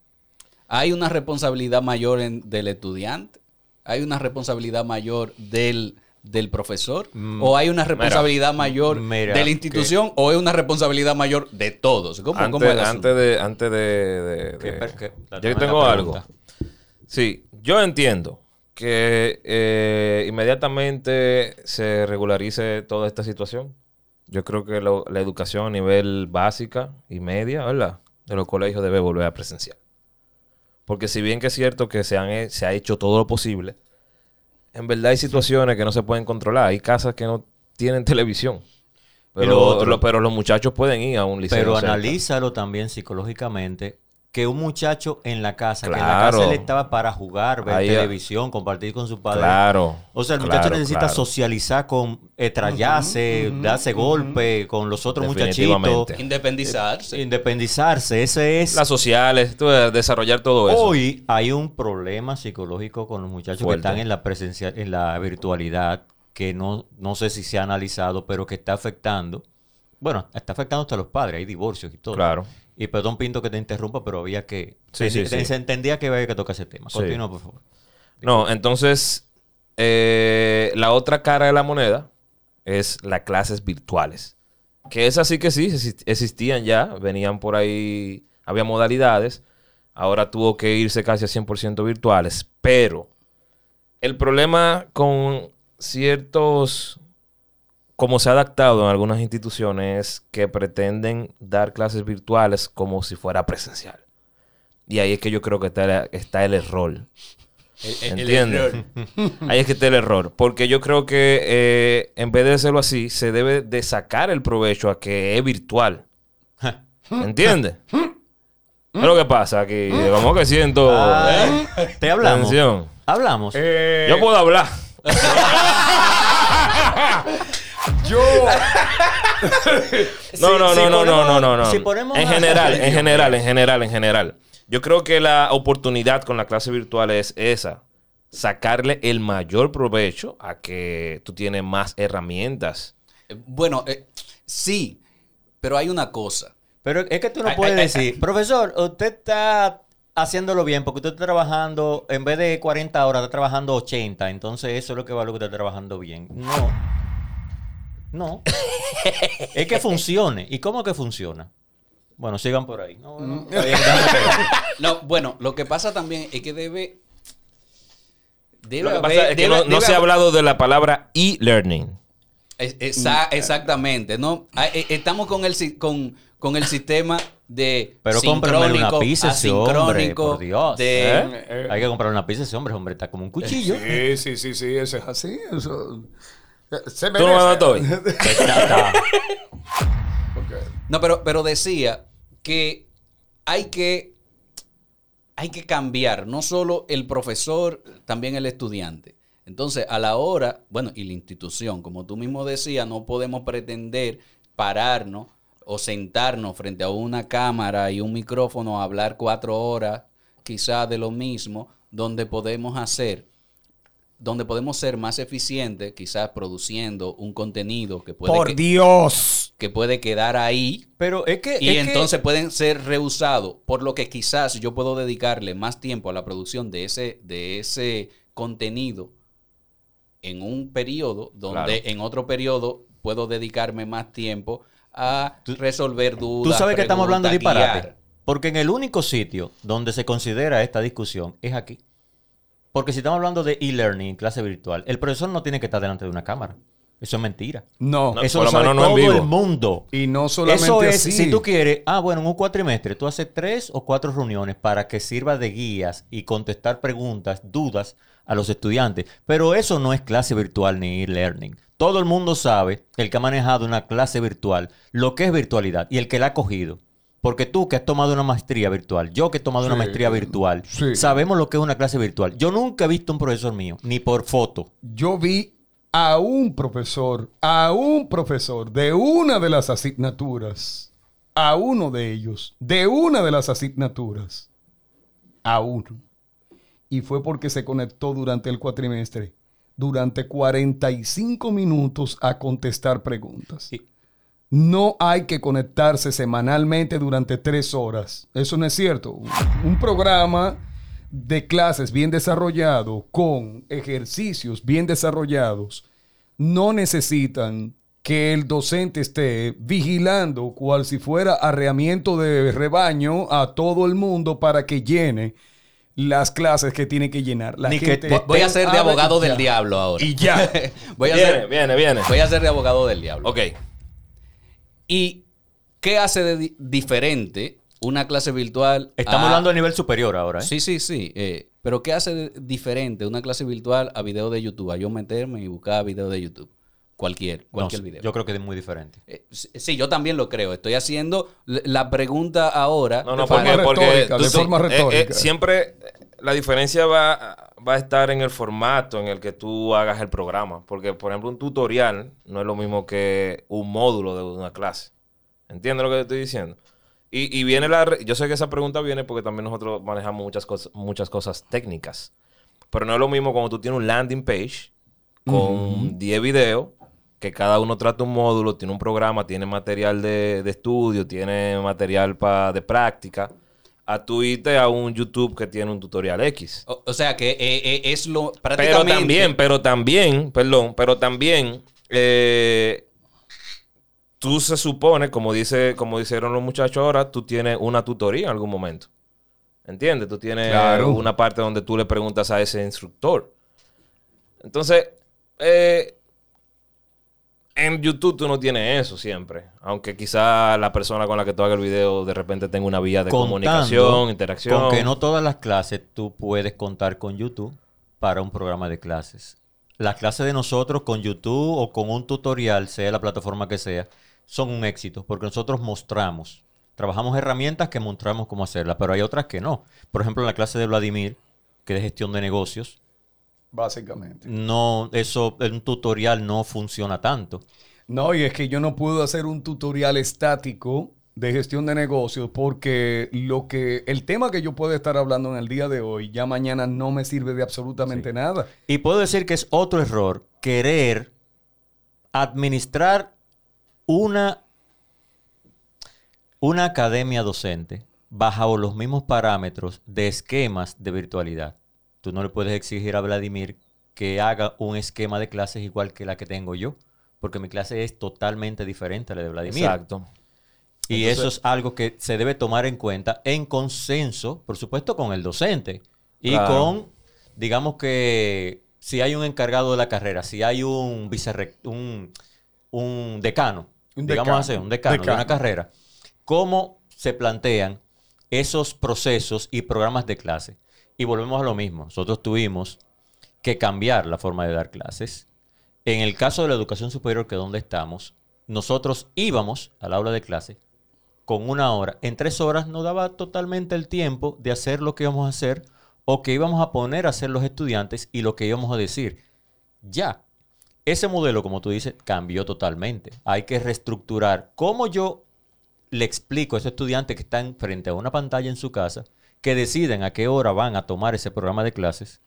Hay una responsabilidad mayor en- del estudiante, hay una responsabilidad mayor del, del profesor, o hay una responsabilidad mayor mira, de la institución, o es una responsabilidad mayor de todos. ¿Cómo, cómo es Antes, antes de... Antes de, de- ¿Qué de- qué? yo tengo algo. Sí, yo entiendo que eh, inmediatamente se regularice toda esta situación. Yo creo que lo- la educación a nivel básica y media, ¿verdad? De los colegios debe volver a presencial. Porque si bien que es cierto que se, han, se ha hecho todo lo posible, en verdad hay situaciones que no se pueden controlar. Hay casas que no tienen televisión. Lo Pero, otro. lo- pero los muchachos pueden ir a un liceo. Pero cerca. analízalo también psicológicamente. Que un muchacho en la casa, que en la casa él estaba para jugar, ver Ahí, televisión, compartir con su padre. Claro. O sea, el muchacho claro, necesita claro. socializar con, estrellarse, darse golpe con los otros muchachitos. Independizarse. independizarse. Ese es. Las sociales, tú, eh, desarrollar todo eso. Hoy hay un problema psicológico con los muchachos Fuerte. que están en la presencial, en la virtualidad, que no, no sé si se ha analizado, pero que está afectando. Bueno, está afectando hasta a los padres, hay divorcios y todo. Claro. Y perdón, Pinto, que te interrumpa, pero había que. Sí, sí, se, sí. se entendía que había que tocar ese tema. Continúa, por favor. No, entonces, eh, la otra cara de la moneda es las clases virtuales. Que es así que sí, exist- existían ya, venían por ahí, había modalidades. Ahora tuvo que irse casi a 100% virtuales. Pero el problema con ciertos, como se ha adaptado en algunas instituciones, es que pretenden dar clases virtuales como si fuera presencial. Y ahí es que yo creo que está, está el error. ¿Entiendes? Ahí es que está el error. Porque yo creo que eh, en vez de hacerlo así, se debe de sacar el provecho a que es virtual. ¿Entiendes? ¿Qué es lo que pasa aquí? Como que siento... Ay, ¿eh? te hablamos. Tensión. Hablamos. Eh, Yo puedo hablar. yo, No, no, no, no, no, no, no, no. si ponemos en general, en general, en general, en general. Yo creo que la oportunidad con la clase virtual es esa. Sacarle el mayor provecho a que tú tienes más herramientas. Eh, Bueno, eh, sí, pero hay una cosa. Pero es que tú no Ay, puedes ay, ay, decir, profesor, usted está haciéndolo bien porque usted está trabajando, en vez de 40 horas, está trabajando 80. Entonces eso es lo que vale que usted está trabajando bien. No. No. es que funcione. ¿Y cómo que funciona? Bueno, sigan por ahí. No, no. No, bueno, lo que pasa también es que debe. Debe Lo que haber- pasa es que debe- no, se ha hablado de la palabra e-learning. Exa- exactamente, ¿no? Ah, eh, Estamos con el, si- con, con el sistema de Pero cómprame una sincrónico, pizza ese hombre, asincrónico, por Dios. de- ¿eh? Eh, Hay que comprar una pizza ese hombre, hombre, está como un cuchillo. Sí, sí, sí, sí, eso es así. Eso, ¿Tú no me das hoy? No, pero, pero decía que hay que hay que cambiar, no solo el profesor, también el estudiante. Entonces, a la hora, bueno, y la institución, como tú mismo decías, no podemos pretender pararnos o sentarnos frente a una cámara y un micrófono a hablar cuatro horas, quizás de lo mismo, donde podemos hacer, donde podemos ser más eficientes, quizás produciendo un contenido que puede, Por que- Dios. que puede quedar ahí Pero es que. y es que- entonces pueden ser rehusados, por lo que quizás yo puedo dedicarle más tiempo a la producción de ese, de ese contenido en un periodo, donde Claro. en otro periodo puedo dedicarme más tiempo a resolver dudas. Tú sabes que estamos hablando de disparate. Porque en el único sitio donde se considera esta discusión es aquí. Porque si estamos hablando de e-learning clase virtual, el profesor no tiene que estar delante de una cámara. Eso es mentira. No. No, Eso lo sabe no todo el mundo. Y no solamente Eso es, así. si tú quieres, ah, bueno, en un cuatrimestre tú haces tres o cuatro reuniones para que sirva de guías y contestar preguntas, dudas a los estudiantes. Pero eso no es clase virtual ni e-learning. Todo el mundo sabe, el que ha manejado una clase virtual, lo que es virtualidad y el que la ha cogido. Porque tú que has tomado una maestría virtual, yo que he tomado una Sí, maestría virtual, sí. sabemos lo que es una clase virtual. Yo nunca he visto un profesor mío, ni por foto. Yo vi a un profesor, a un profesor de una de las asignaturas, a uno de ellos, de una de las asignaturas, a uno. Y fue porque se conectó durante el cuatrimestre, durante 45 minutos a contestar preguntas. Y- No hay que conectarse semanalmente durante tres horas. Eso no es cierto. Un- programa de clases bien desarrollado, con ejercicios bien desarrollados, no necesitan que el docente esté vigilando cual si fuera arreamiento de rebaño a todo el mundo para que llene las clases que tiene que llenar. La Ni que gente te- Voy a ser de abogado del diablo ahora. Y ya. voy, a Viene, ser, viene, viene. voy a ser de abogado del diablo. Ok. ¿Y qué hace de di- diferente una clase virtual? Estamos a- hablando a nivel superior ahora. ¿eh? Sí, sí, sí. eh, pero ¿qué hace de- diferente una clase virtual a video de YouTube? A yo meterme y buscar video de YouTube. Cualquier, cualquier video. Yo creo que es muy diferente. Eh, sí, sí, yo también lo creo. Estoy haciendo la pregunta ahora. No, no, De forma porque, porque retórica, tú de sí, forma eh, eh, retórica. siempre eh, la diferencia va, va a estar en el formato en el que tú hagas el programa. Porque, por ejemplo, un tutorial no es lo mismo que un módulo de una clase. ¿Entiendes lo que te estoy diciendo? Y, y viene la... Yo sé que esa pregunta viene porque también nosotros manejamos muchas cosas, muchas cosas técnicas. Pero no es lo mismo cuando tú tienes un landing page con 10 videos, que cada uno trata un módulo, tiene un programa, tiene material de, de estudio, tiene material pa- de práctica, a tú irte a un YouTube que tiene un tutorial X. O, o sea que eh, eh, es lo Pero prácticamente. también, pero también, perdón, pero también, eh, tú se supone, como dice, como dijeron los muchachos ahora, tú tienes una tutoría en algún momento. ¿Entiendes? Tú tienes Claro. una parte donde tú le preguntas a ese instructor. Entonces, eh, en YouTube tú no tienes eso siempre. Aunque quizá la persona con la que tú hagas el video de repente tenga una vía de Contando comunicación, interacción. Con que no todas las clases tú puedes contar con YouTube para un programa de clases. Las clases de nosotros con YouTube o con un tutorial, sea la plataforma que sea, son un éxito porque nosotros mostramos, trabajamos herramientas que mostramos cómo hacerlas, pero hay otras que no. Por ejemplo, en la clase de Vladimir, que es de gestión de negocios, Básicamente. no, eso, un tutorial no funciona tanto. No, y es que yo no puedo hacer un tutorial estático de gestión de negocios porque lo que el tema que yo puedo estar hablando en el día de hoy ya mañana no me sirve de absolutamente nada. Y puedo decir que es otro error querer administrar una, una academia docente bajo los mismos parámetros de esquemas de virtualidad. Tú no le puedes exigir a Vladimir que haga un esquema de clases igual que la que tengo yo, porque mi clase es totalmente diferente a la de Vladimir. Exacto. Y Entonces- eso es algo que se debe tomar en cuenta en consenso, por supuesto, con el docente y Claro. con digamos que si hay un encargado de la carrera, si hay un vicerrec- un, un decano, Un digamos decano. así, un decano, de una carrera, ¿cómo se plantean esos procesos y programas de clase? Y volvemos a lo mismo. Nosotros tuvimos que cambiar la forma de dar clases. En el caso de la educación superior, que es donde estamos, nosotros íbamos al aula de clase con una hora. En tres horas nos daba totalmente el tiempo de hacer lo que íbamos a hacer o que íbamos a poner a hacer los estudiantes y lo que íbamos a decir. Ya. Ese modelo, como tú dices, cambió totalmente. Hay que reestructurar cómo yo le explico a ese estudiante que están frente a una pantalla en su casa, que deciden a qué hora van a tomar ese programa de clases,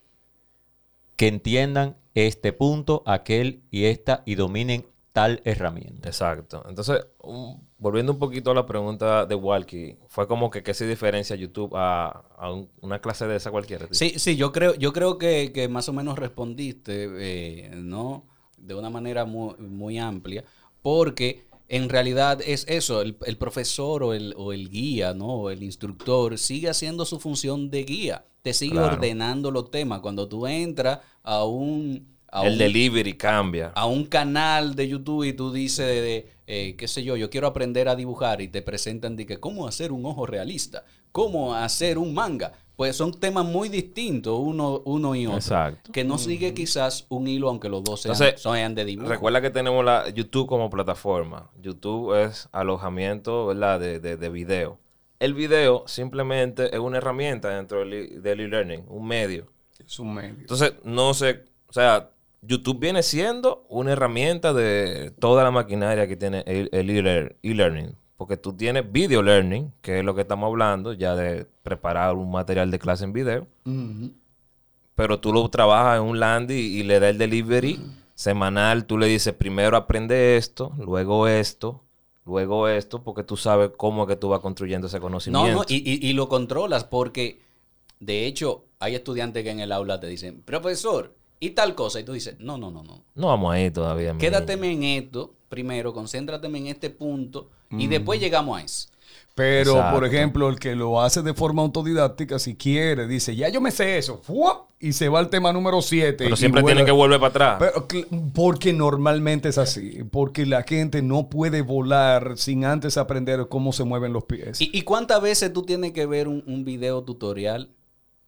que entiendan este punto, aquel y esta y dominen tal herramienta. Exacto. Entonces, un- volviendo un poquito a la pregunta de Walkie, fue como que qué se diferencia YouTube a, a un- una clase de esa cualquiera. Sí, sí, yo creo, yo creo que, que más o menos respondiste, eh, ¿no? De una manera muy, muy amplia, porque en realidad es eso, el, el profesor o el, o el guía, ¿no? O el instructor sigue haciendo su función de guía, te sigue Claro. ordenando los temas. Cuando tú entras a un... a El un- delivery cambia. a un canal de YouTube y tú dices, de, de, eh, qué sé yo, yo quiero aprender a dibujar y te presentan de que cómo hacer un ojo realista, cómo hacer un manga. Pues son temas muy distintos uno, uno y otro. Exacto. Que no sigue quizás un hilo aunque los dos sean, Entonces, sean de dibujo. Recuerda que tenemos la YouTube como plataforma. YouTube es alojamiento, ¿verdad? De, de, de video. El video simplemente es una herramienta dentro del e-learning, un medio. Es un medio. Entonces, no sé, o sea, YouTube viene siendo una herramienta de toda la maquinaria que tiene el el e-lear- e-learning. Porque tú tienes video learning, que es lo que estamos hablando, ya de preparar un material de clase en video. Pero tú lo trabajas en un landing y le das el delivery semanal. Tú le dices, primero aprende esto, luego esto, luego esto, porque tú sabes cómo es que tú vas construyendo ese no, conocimiento. no, y, y- y lo controlas porque, de hecho, hay estudiantes que en el aula te dicen, profesor, y tal cosa. Y tú dices, no, no, no, no. No vamos ahí todavía. Quédateme en esto primero, concéntrateme en este punto y después llegamos a eso. Pero, Exacto. por ejemplo, el que lo hace de forma autodidáctica, si quiere, dice, ya yo me sé eso, ¡fuap! y se va al tema número 7. Pero siempre tienen que volver para atrás. Pero, porque normalmente es así, porque la gente no puede volar sin antes aprender cómo se mueven los pies. ¿Y, y cuántas veces tú tienes que ver un, un video tutorial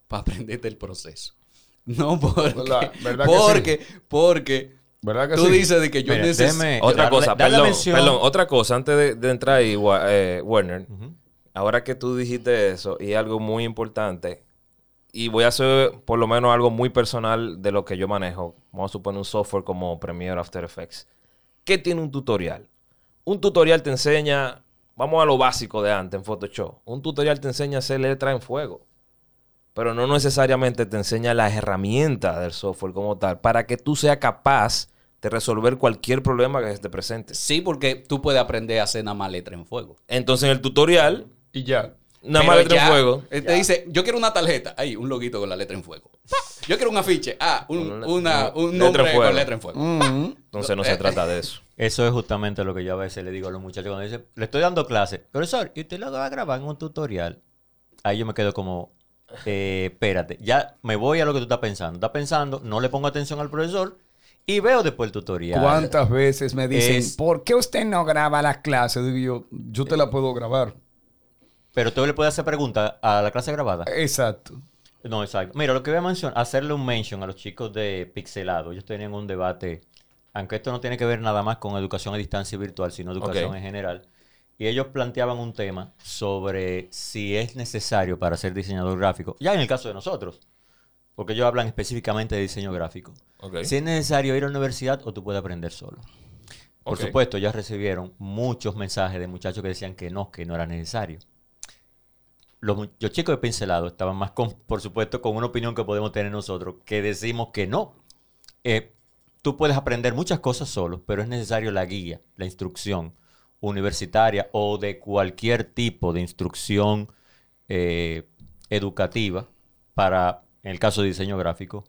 para aprenderte el proceso? No, porque, ¿Verdad? ¿Verdad que porque, porque ¿Verdad que tú sí? dices de que yo necesito... Otra cosa, darle perdón, mención- perdón, otra cosa, antes de, de entrar ahí, eh, Werner, ahora que tú dijiste eso, y algo muy importante, y voy a hacer por lo menos algo muy personal de lo que yo manejo, vamos a suponer un software como Premiere After Effects. ¿Qué tiene un tutorial? Un tutorial te enseña, vamos a lo básico de antes en Photoshop, un tutorial te enseña a hacer letra en fuego. Pero no necesariamente te enseña las herramientas del software como tal, para que tú seas capaz de resolver cualquier problema que se te presente. Sí, porque tú puedes aprender a hacer nada más letra en fuego. Entonces en el tutorial, Y ya. nada más letra en fuego. él te dice, yo quiero una tarjeta. Ahí, un loguito con la letra en fuego. Yo quiero un afiche. Ah, un, Una- una, un letra en nombre fuego. con letra en fuego. Ujú. Entonces no se trata de eso. Eso es justamente lo que yo a veces le digo a los muchachos cuando dicen, le estoy dando clase, profesor, y usted lo va a grabar en un tutorial. Ahí yo me quedo como, eh, espérate, ya me voy a lo que tú estás pensando. Estás pensando, no le pongo atención al profesor y veo después el tutorial. ¿Cuántas veces me dicen, Es- ¿por qué usted no graba las clases? Digo yo, yo te la puedo grabar. Pero tú le puedes hacer preguntas a la clase grabada. Exacto. No, exacto. Mira, lo que voy a mencionar, hacerle un mention a los chicos de Pixelado. Ellos tenían un debate, aunque esto no tiene que ver nada más con educación a distancia virtual, sino educación en general. Y ellos planteaban un tema sobre si es necesario para ser diseñador gráfico, ya en el caso de nosotros, porque ellos hablan específicamente de diseño gráfico. Si es necesario ir a la universidad o tú puedes aprender solo. Por supuesto, ya recibieron muchos mensajes de muchachos que decían que no, que no era necesario. Los, chicos de Pincelado estaban más, con, por supuesto, con una opinión que podemos tener nosotros, que decimos que no. Eh, tú puedes aprender muchas cosas solo, pero es necesario la guía, la instrucción universitaria o de cualquier tipo de instrucción eh, educativa para, en el caso de diseño gráfico,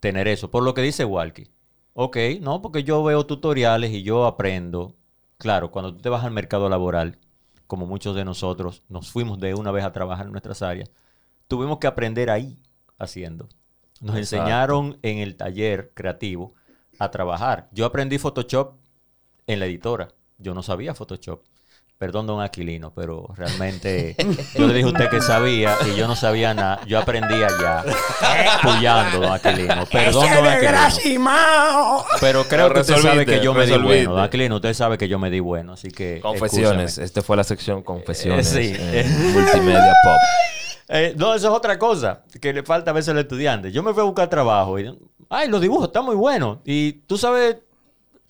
tener eso. Por lo que dice Walkie. Ok, no, porque yo veo tutoriales y yo aprendo. Claro, cuando tú te vas al mercado laboral, como muchos de nosotros nos fuimos de una vez a trabajar en nuestras áreas, tuvimos que aprender ahí haciendo. Nos Exacto. enseñaron en el taller creativo a trabajar. Yo aprendí Photoshop en la editora. Yo no sabía Photoshop. Perdón, don Aquilino, pero realmente yo le dije a usted que sabía y yo no sabía nada. Yo aprendí allá, puyando, don Aquilino. Perdón, don Aquilino. Pero creo que usted sabe que yo me di bueno. Don Aquilino, usted sabe que yo me di bueno, así que. Confesiones. Este fue la sección Confesiones. Eh, sí. Multimedia Pop. Eh, no, eso es otra cosa que le falta a veces al estudiante. Yo me fui a buscar trabajo y, ay, los dibujos están muy buenos. Y tú sabes,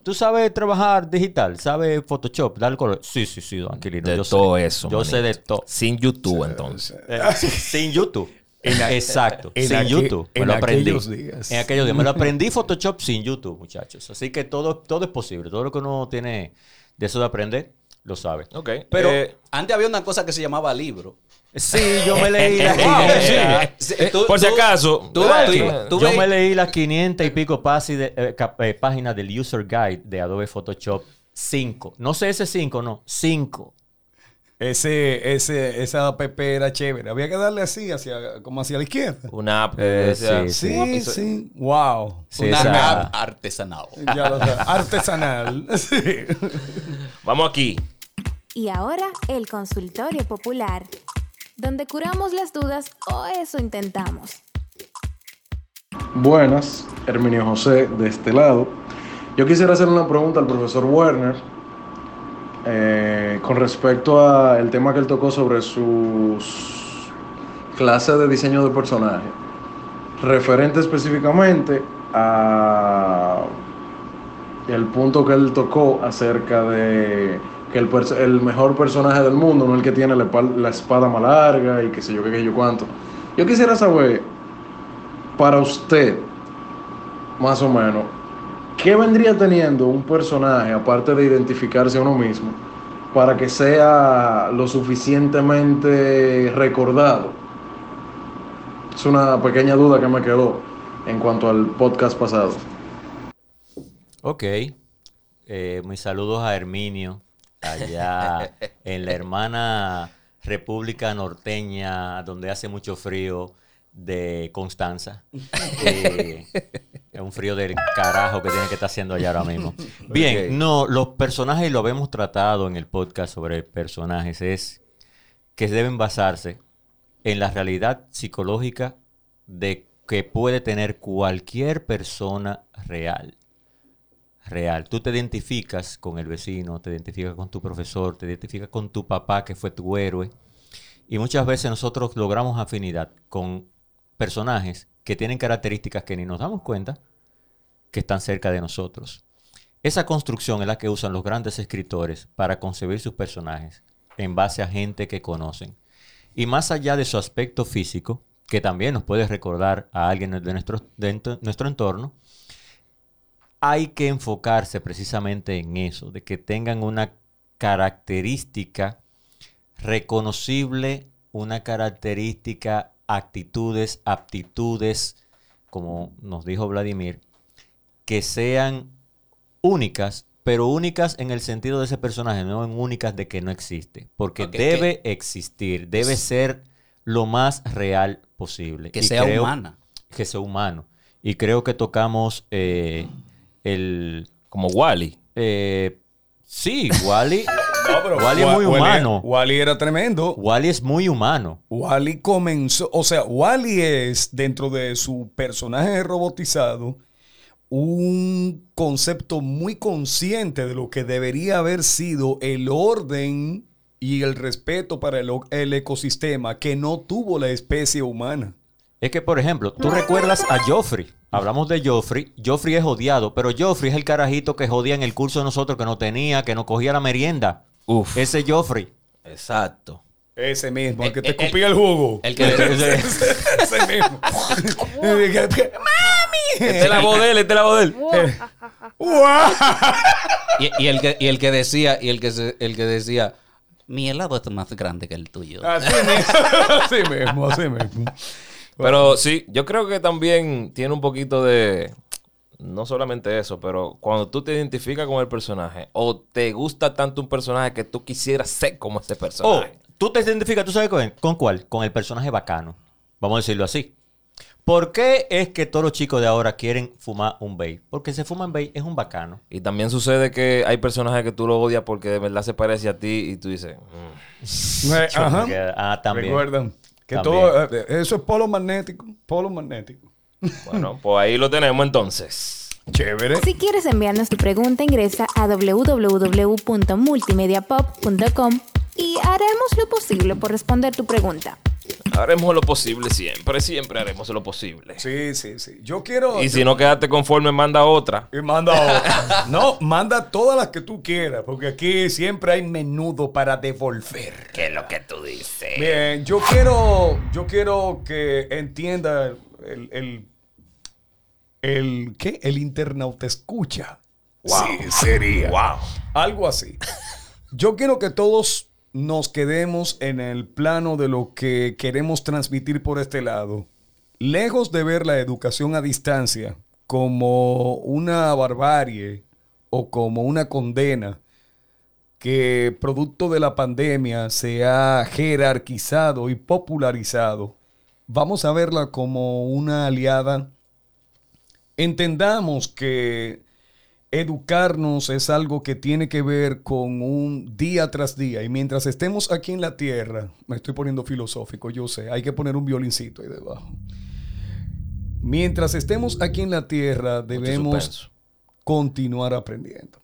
tú sabes trabajar digital, sabes Photoshop, dar color. Sí, sí, sí, don Aquilino. De yo sé. todo eso. Yo sé de todo. Sin YouTube, entonces. Eh, sin YouTube. En Exacto, en sin YouTube. Me en lo aprendí. aquellos días. En aquellos días. Me lo aprendí Photoshop sin YouTube, muchachos. Así que todo, todo es posible. Todo lo que uno tiene de eso de aprender, lo sabe. Ok. Pero eh, antes había una cosa que se llamaba libro. Sí, yo me leí las Wow, 500. sí. Tú- por si acaso. tú- tú- Yo me leí las 500 y pico de- eh, eh, páginas del User Guide de Adobe Photoshop 5. No sé ese 5, no. 5. Ese, ese, esa app era chévere. Había que darle así, hacia, como hacia la izquierda. Una app Eh, sí, Sí, sí. Wow. Sí, una esa- app artesanal. Ya lo sé. Artesanal. Sí. Vamos aquí. Y ahora el consultorio popular, donde curamos las dudas o eso intentamos. Buenas, Herminio José de este lado. Yo quisiera hacer una pregunta al profesor Werner eh, con respecto al tema que él tocó sobre sus clases de diseño de personaje, referente específicamente a el punto que él tocó acerca de que el, mejor personaje del mundo no es el que tiene la, espada más larga y qué sé yo qué sé yo cuánto. Yo quisiera saber para usted, más o menos, ¿qué vendría teniendo un personaje, aparte de identificarse a uno mismo, para que sea lo suficientemente recordado? Es una pequeña duda que me quedó en cuanto al podcast pasado. Ok. Eh, mis saludos a Herminio, allá en la hermana República Norteña, donde hace mucho frío de Constanza. Eh, es un frío del carajo que tiene que estar haciendo allá ahora mismo. Bien, no, los personajes, y lo habíamos tratado en el podcast sobre personajes, es que deben basarse en la realidad psicológica de que puede tener cualquier persona real. Real. Tú te identificas con el vecino, te identificas con tu profesor, te identificas con tu papá que fue tu héroe. Y muchas veces nosotros logramos afinidad con personajes que tienen características que ni nos damos cuenta que están cerca de nosotros. Esa construcción es la que usan los grandes escritores para concebir sus personajes en base a gente que conocen. Y más allá de su aspecto físico, que también nos puede recordar a alguien de nuestro, de nuestro entorno, hay que enfocarse precisamente en eso, de que tengan una característica reconocible, una característica, actitudes, aptitudes, como nos dijo Vladimir, que sean únicas, pero únicas en el sentido de ese personaje, no en únicas de que no existe, porque debe existir, debe ser lo más real posible. Que Y sea creo- humana. Que sea humano. Y creo que tocamos eh, el... Como Wally. eh, sí, Wally. No, pero Wally es muy Wally- humano. Wally era tremendo. Wally es muy humano. Wally comenzó, o sea, Wally es dentro de su personaje robotizado un concepto muy consciente de lo que debería haber sido el orden y el respeto para el, el ecosistema que no tuvo la especie humana. Es que, por ejemplo, tú recuerdas a Joffrey. Hablamos de Joffrey. Joffrey es odiado, pero Joffrey es el carajito que jodía en el curso de nosotros, que no tenía, que no cogía la merienda. Uf. Ese Joffrey. Exacto. Ese mismo, el que Eh, te eh, escupía el jugo. El que Ese mismo. ¡Mami! Este es la voz de él, este es la voz de y, y el que y el que decía y el que se- el que decía mi helado es más grande que el tuyo. Así mismo, así mismo, así mismo. Pero sí, yo creo que también tiene un poquito de. No solamente eso, pero cuando tú te identificas con el personaje o te gusta tanto un personaje que tú quisieras ser como ese Oh, personaje. tú te identificas, ¿tú sabes con, con cuál? Con el personaje bacano. Vamos a decirlo así. ¿Por qué es que todos los chicos de ahora quieren fumar un vape? Porque se fuman vape es un bacano. Y también sucede que hay personajes que tú lo odias porque de verdad se parece a ti y tú dices, "Mm". Eh, ajá. Ah, también. Recuerdan que También. todo eh, eso es polo magnético, polo magnético. Bueno, pues ahí lo tenemos entonces. Chévere. Si quieres enviarnos tu pregunta, ingresa a www.multimediapop.com y haremos lo posible por responder tu pregunta. Haremos lo posible siempre, siempre haremos lo posible. Sí, sí, sí. Yo quiero Y si no quedaste conforme, manda otra. Y manda otra. No, manda todas las que tú quieras, porque aquí siempre hay menudo para devolver. ¿Qué es lo que tú dices? Bien, yo quiero, yo quiero que entienda el, el, el- ¿qué? El internauta escucha. Sí, sería. Wow. Algo así. Yo quiero que todos nos quedemos en el plano de lo que queremos transmitir por este lado. Lejos de ver la educación a distancia como una barbarie o como una condena que producto de la pandemia se ha jerarquizado y popularizado, vamos a verla como una aliada. Entendamos que educarnos es algo que tiene que ver con un día tras día. Y mientras estemos aquí en la tierra, me estoy poniendo filosófico, yo sé, hay que poner un violincito ahí debajo. Mientras estemos aquí en la tierra, debemos continuar aprendiendo.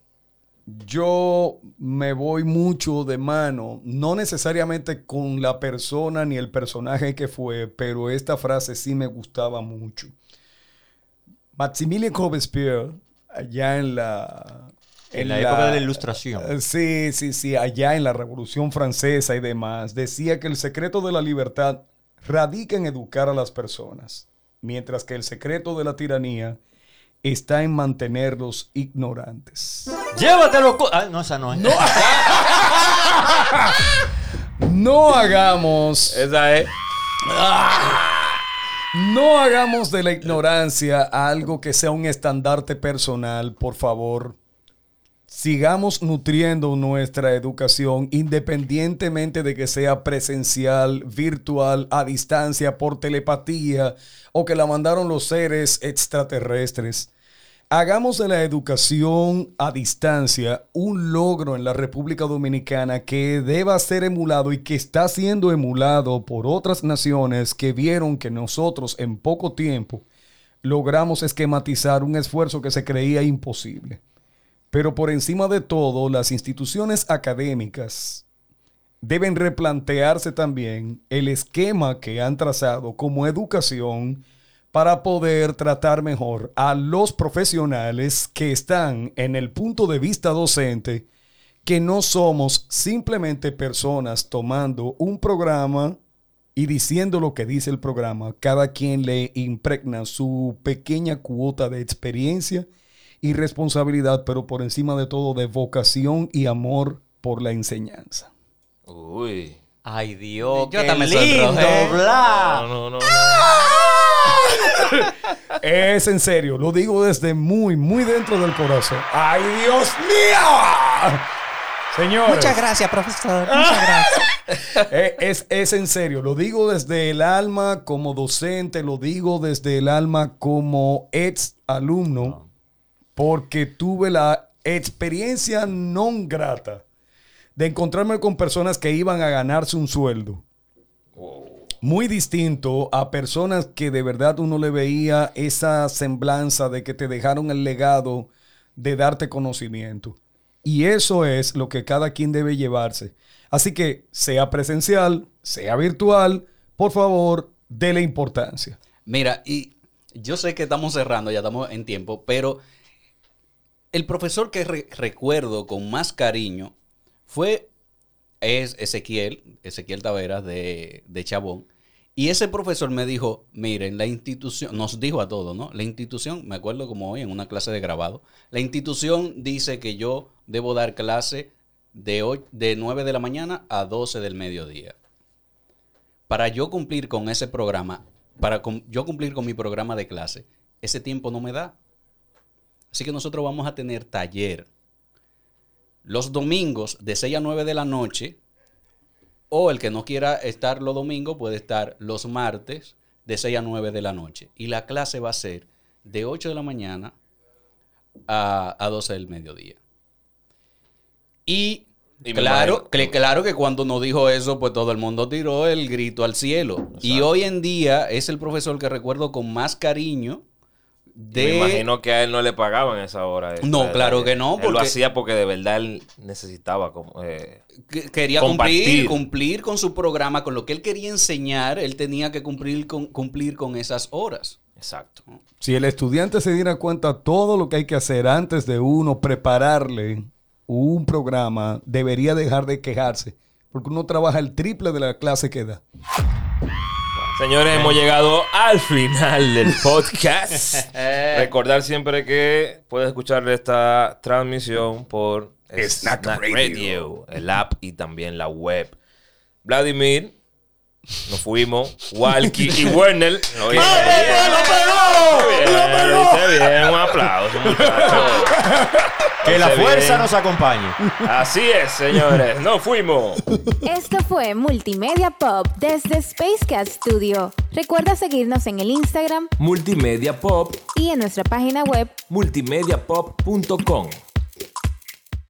Yo me voy mucho de mano, no necesariamente con la persona ni el personaje que fue, pero esta frase sí me gustaba mucho. Maximilien Robespierre, allá en la... En la época de la Ilustración. Eh, Sí, sí, sí, allá en la Revolución Francesa y demás, decía que el secreto de la libertad radica en educar a las personas, mientras que el secreto de la tiranía está en mantenerlos ignorantes. ¡Llévatelo! Ah, no, esa no es. No hagamos, Esa es. No hagamos de la ignorancia algo que sea un estandarte personal, por favor. Sigamos nutriendo nuestra educación independientemente de que sea presencial, virtual, a distancia, por telepatía o que la mandaron los seres extraterrestres. Hagamos de la educación a distancia un logro en la República Dominicana que deba ser emulado y que está siendo emulado por otras naciones que vieron que nosotros en poco tiempo logramos esquematizar un esfuerzo que se creía imposible. Pero por encima de todo, las instituciones académicas deben replantearse también el esquema que han trazado como educación para poder tratar mejor a los profesionales que están en el punto de vista docente, que no somos simplemente personas tomando un programa y diciendo lo que dice el programa. Cada quien le impregna su pequeña cuota de experiencia y responsabilidad, pero por encima de todo de vocación y amor por la enseñanza. Uy. Ay, Dios, Yo qué también lindo, bla. No, no, no. no. Es en serio, lo digo desde muy, muy dentro del corazón. ¡Ay, Dios mío! Señores. Muchas gracias, profesor. Muchas gracias. Eh, es, es en serio, lo digo desde el alma como docente, lo digo desde el alma como ex alumno, porque tuve la experiencia non grata de encontrarme con personas que iban a ganarse un sueldo. Muy distinto a personas que de verdad uno le veía esa semblanza de que te dejaron el legado de darte conocimiento. Y eso es lo que cada quien debe llevarse. Así que sea presencial, sea virtual, por favor, déle importancia. Mira, y yo sé que estamos cerrando, ya estamos en tiempo, pero el profesor que re- recuerdo con más cariño fue es Ezequiel, Ezequiel Taveras de, de Chabón. Y ese profesor me dijo, miren, la institución, nos dijo a todos, ¿no? La institución, me acuerdo como hoy en una clase de grabado, la institución dice que yo debo dar clase de, och- de 9 de la mañana a 12 del mediodía. Para yo cumplir con ese programa, para yo cumplir con mi programa de clase, ese tiempo no me da. Así que nosotros vamos a tener taller los domingos de 6 a 9 de la noche. O el que no quiera estar los domingos puede estar los martes de 6 a 9 de la noche. Y la clase va a ser de 8 de la mañana a, a 12 del mediodía. Y, claro, que, claro que cuando nos dijo eso, pues todo el mundo tiró el grito al cielo. Y hoy en día es el profesor que recuerdo con más cariño de... Me imagino que a él no le pagaban esa hora. No, claro que no, Él lo porque- hacía porque de verdad él necesitaba como, eh, que- quería Compartir. cumplir, cumplir con su programa, con lo que él quería enseñar, él tenía que cumplir con, cumplir con esas horas. Exacto. Si el estudiante se diera cuenta todo lo que hay que hacer antes de uno prepararle un programa, debería dejar de quejarse, porque uno trabaja el triple de la clase que da. Señores, hemos llegado al final del podcast. Recordar siempre que puedes escuchar esta transmisión por Snack Snack Radio. Radio, el app y también la web. Vladimir, nos fuimos. Walkie y Werner. Oye, bien, lo hice bien, un aplauso. Que la fuerza bien. nos acompañe. Así es, señores. Nos fuimos. Esto fue Multimedia Pop desde Space Cat Studio. Recuerda seguirnos en el Instagram Multimedia Pop, y en nuestra página web multimediapop.com.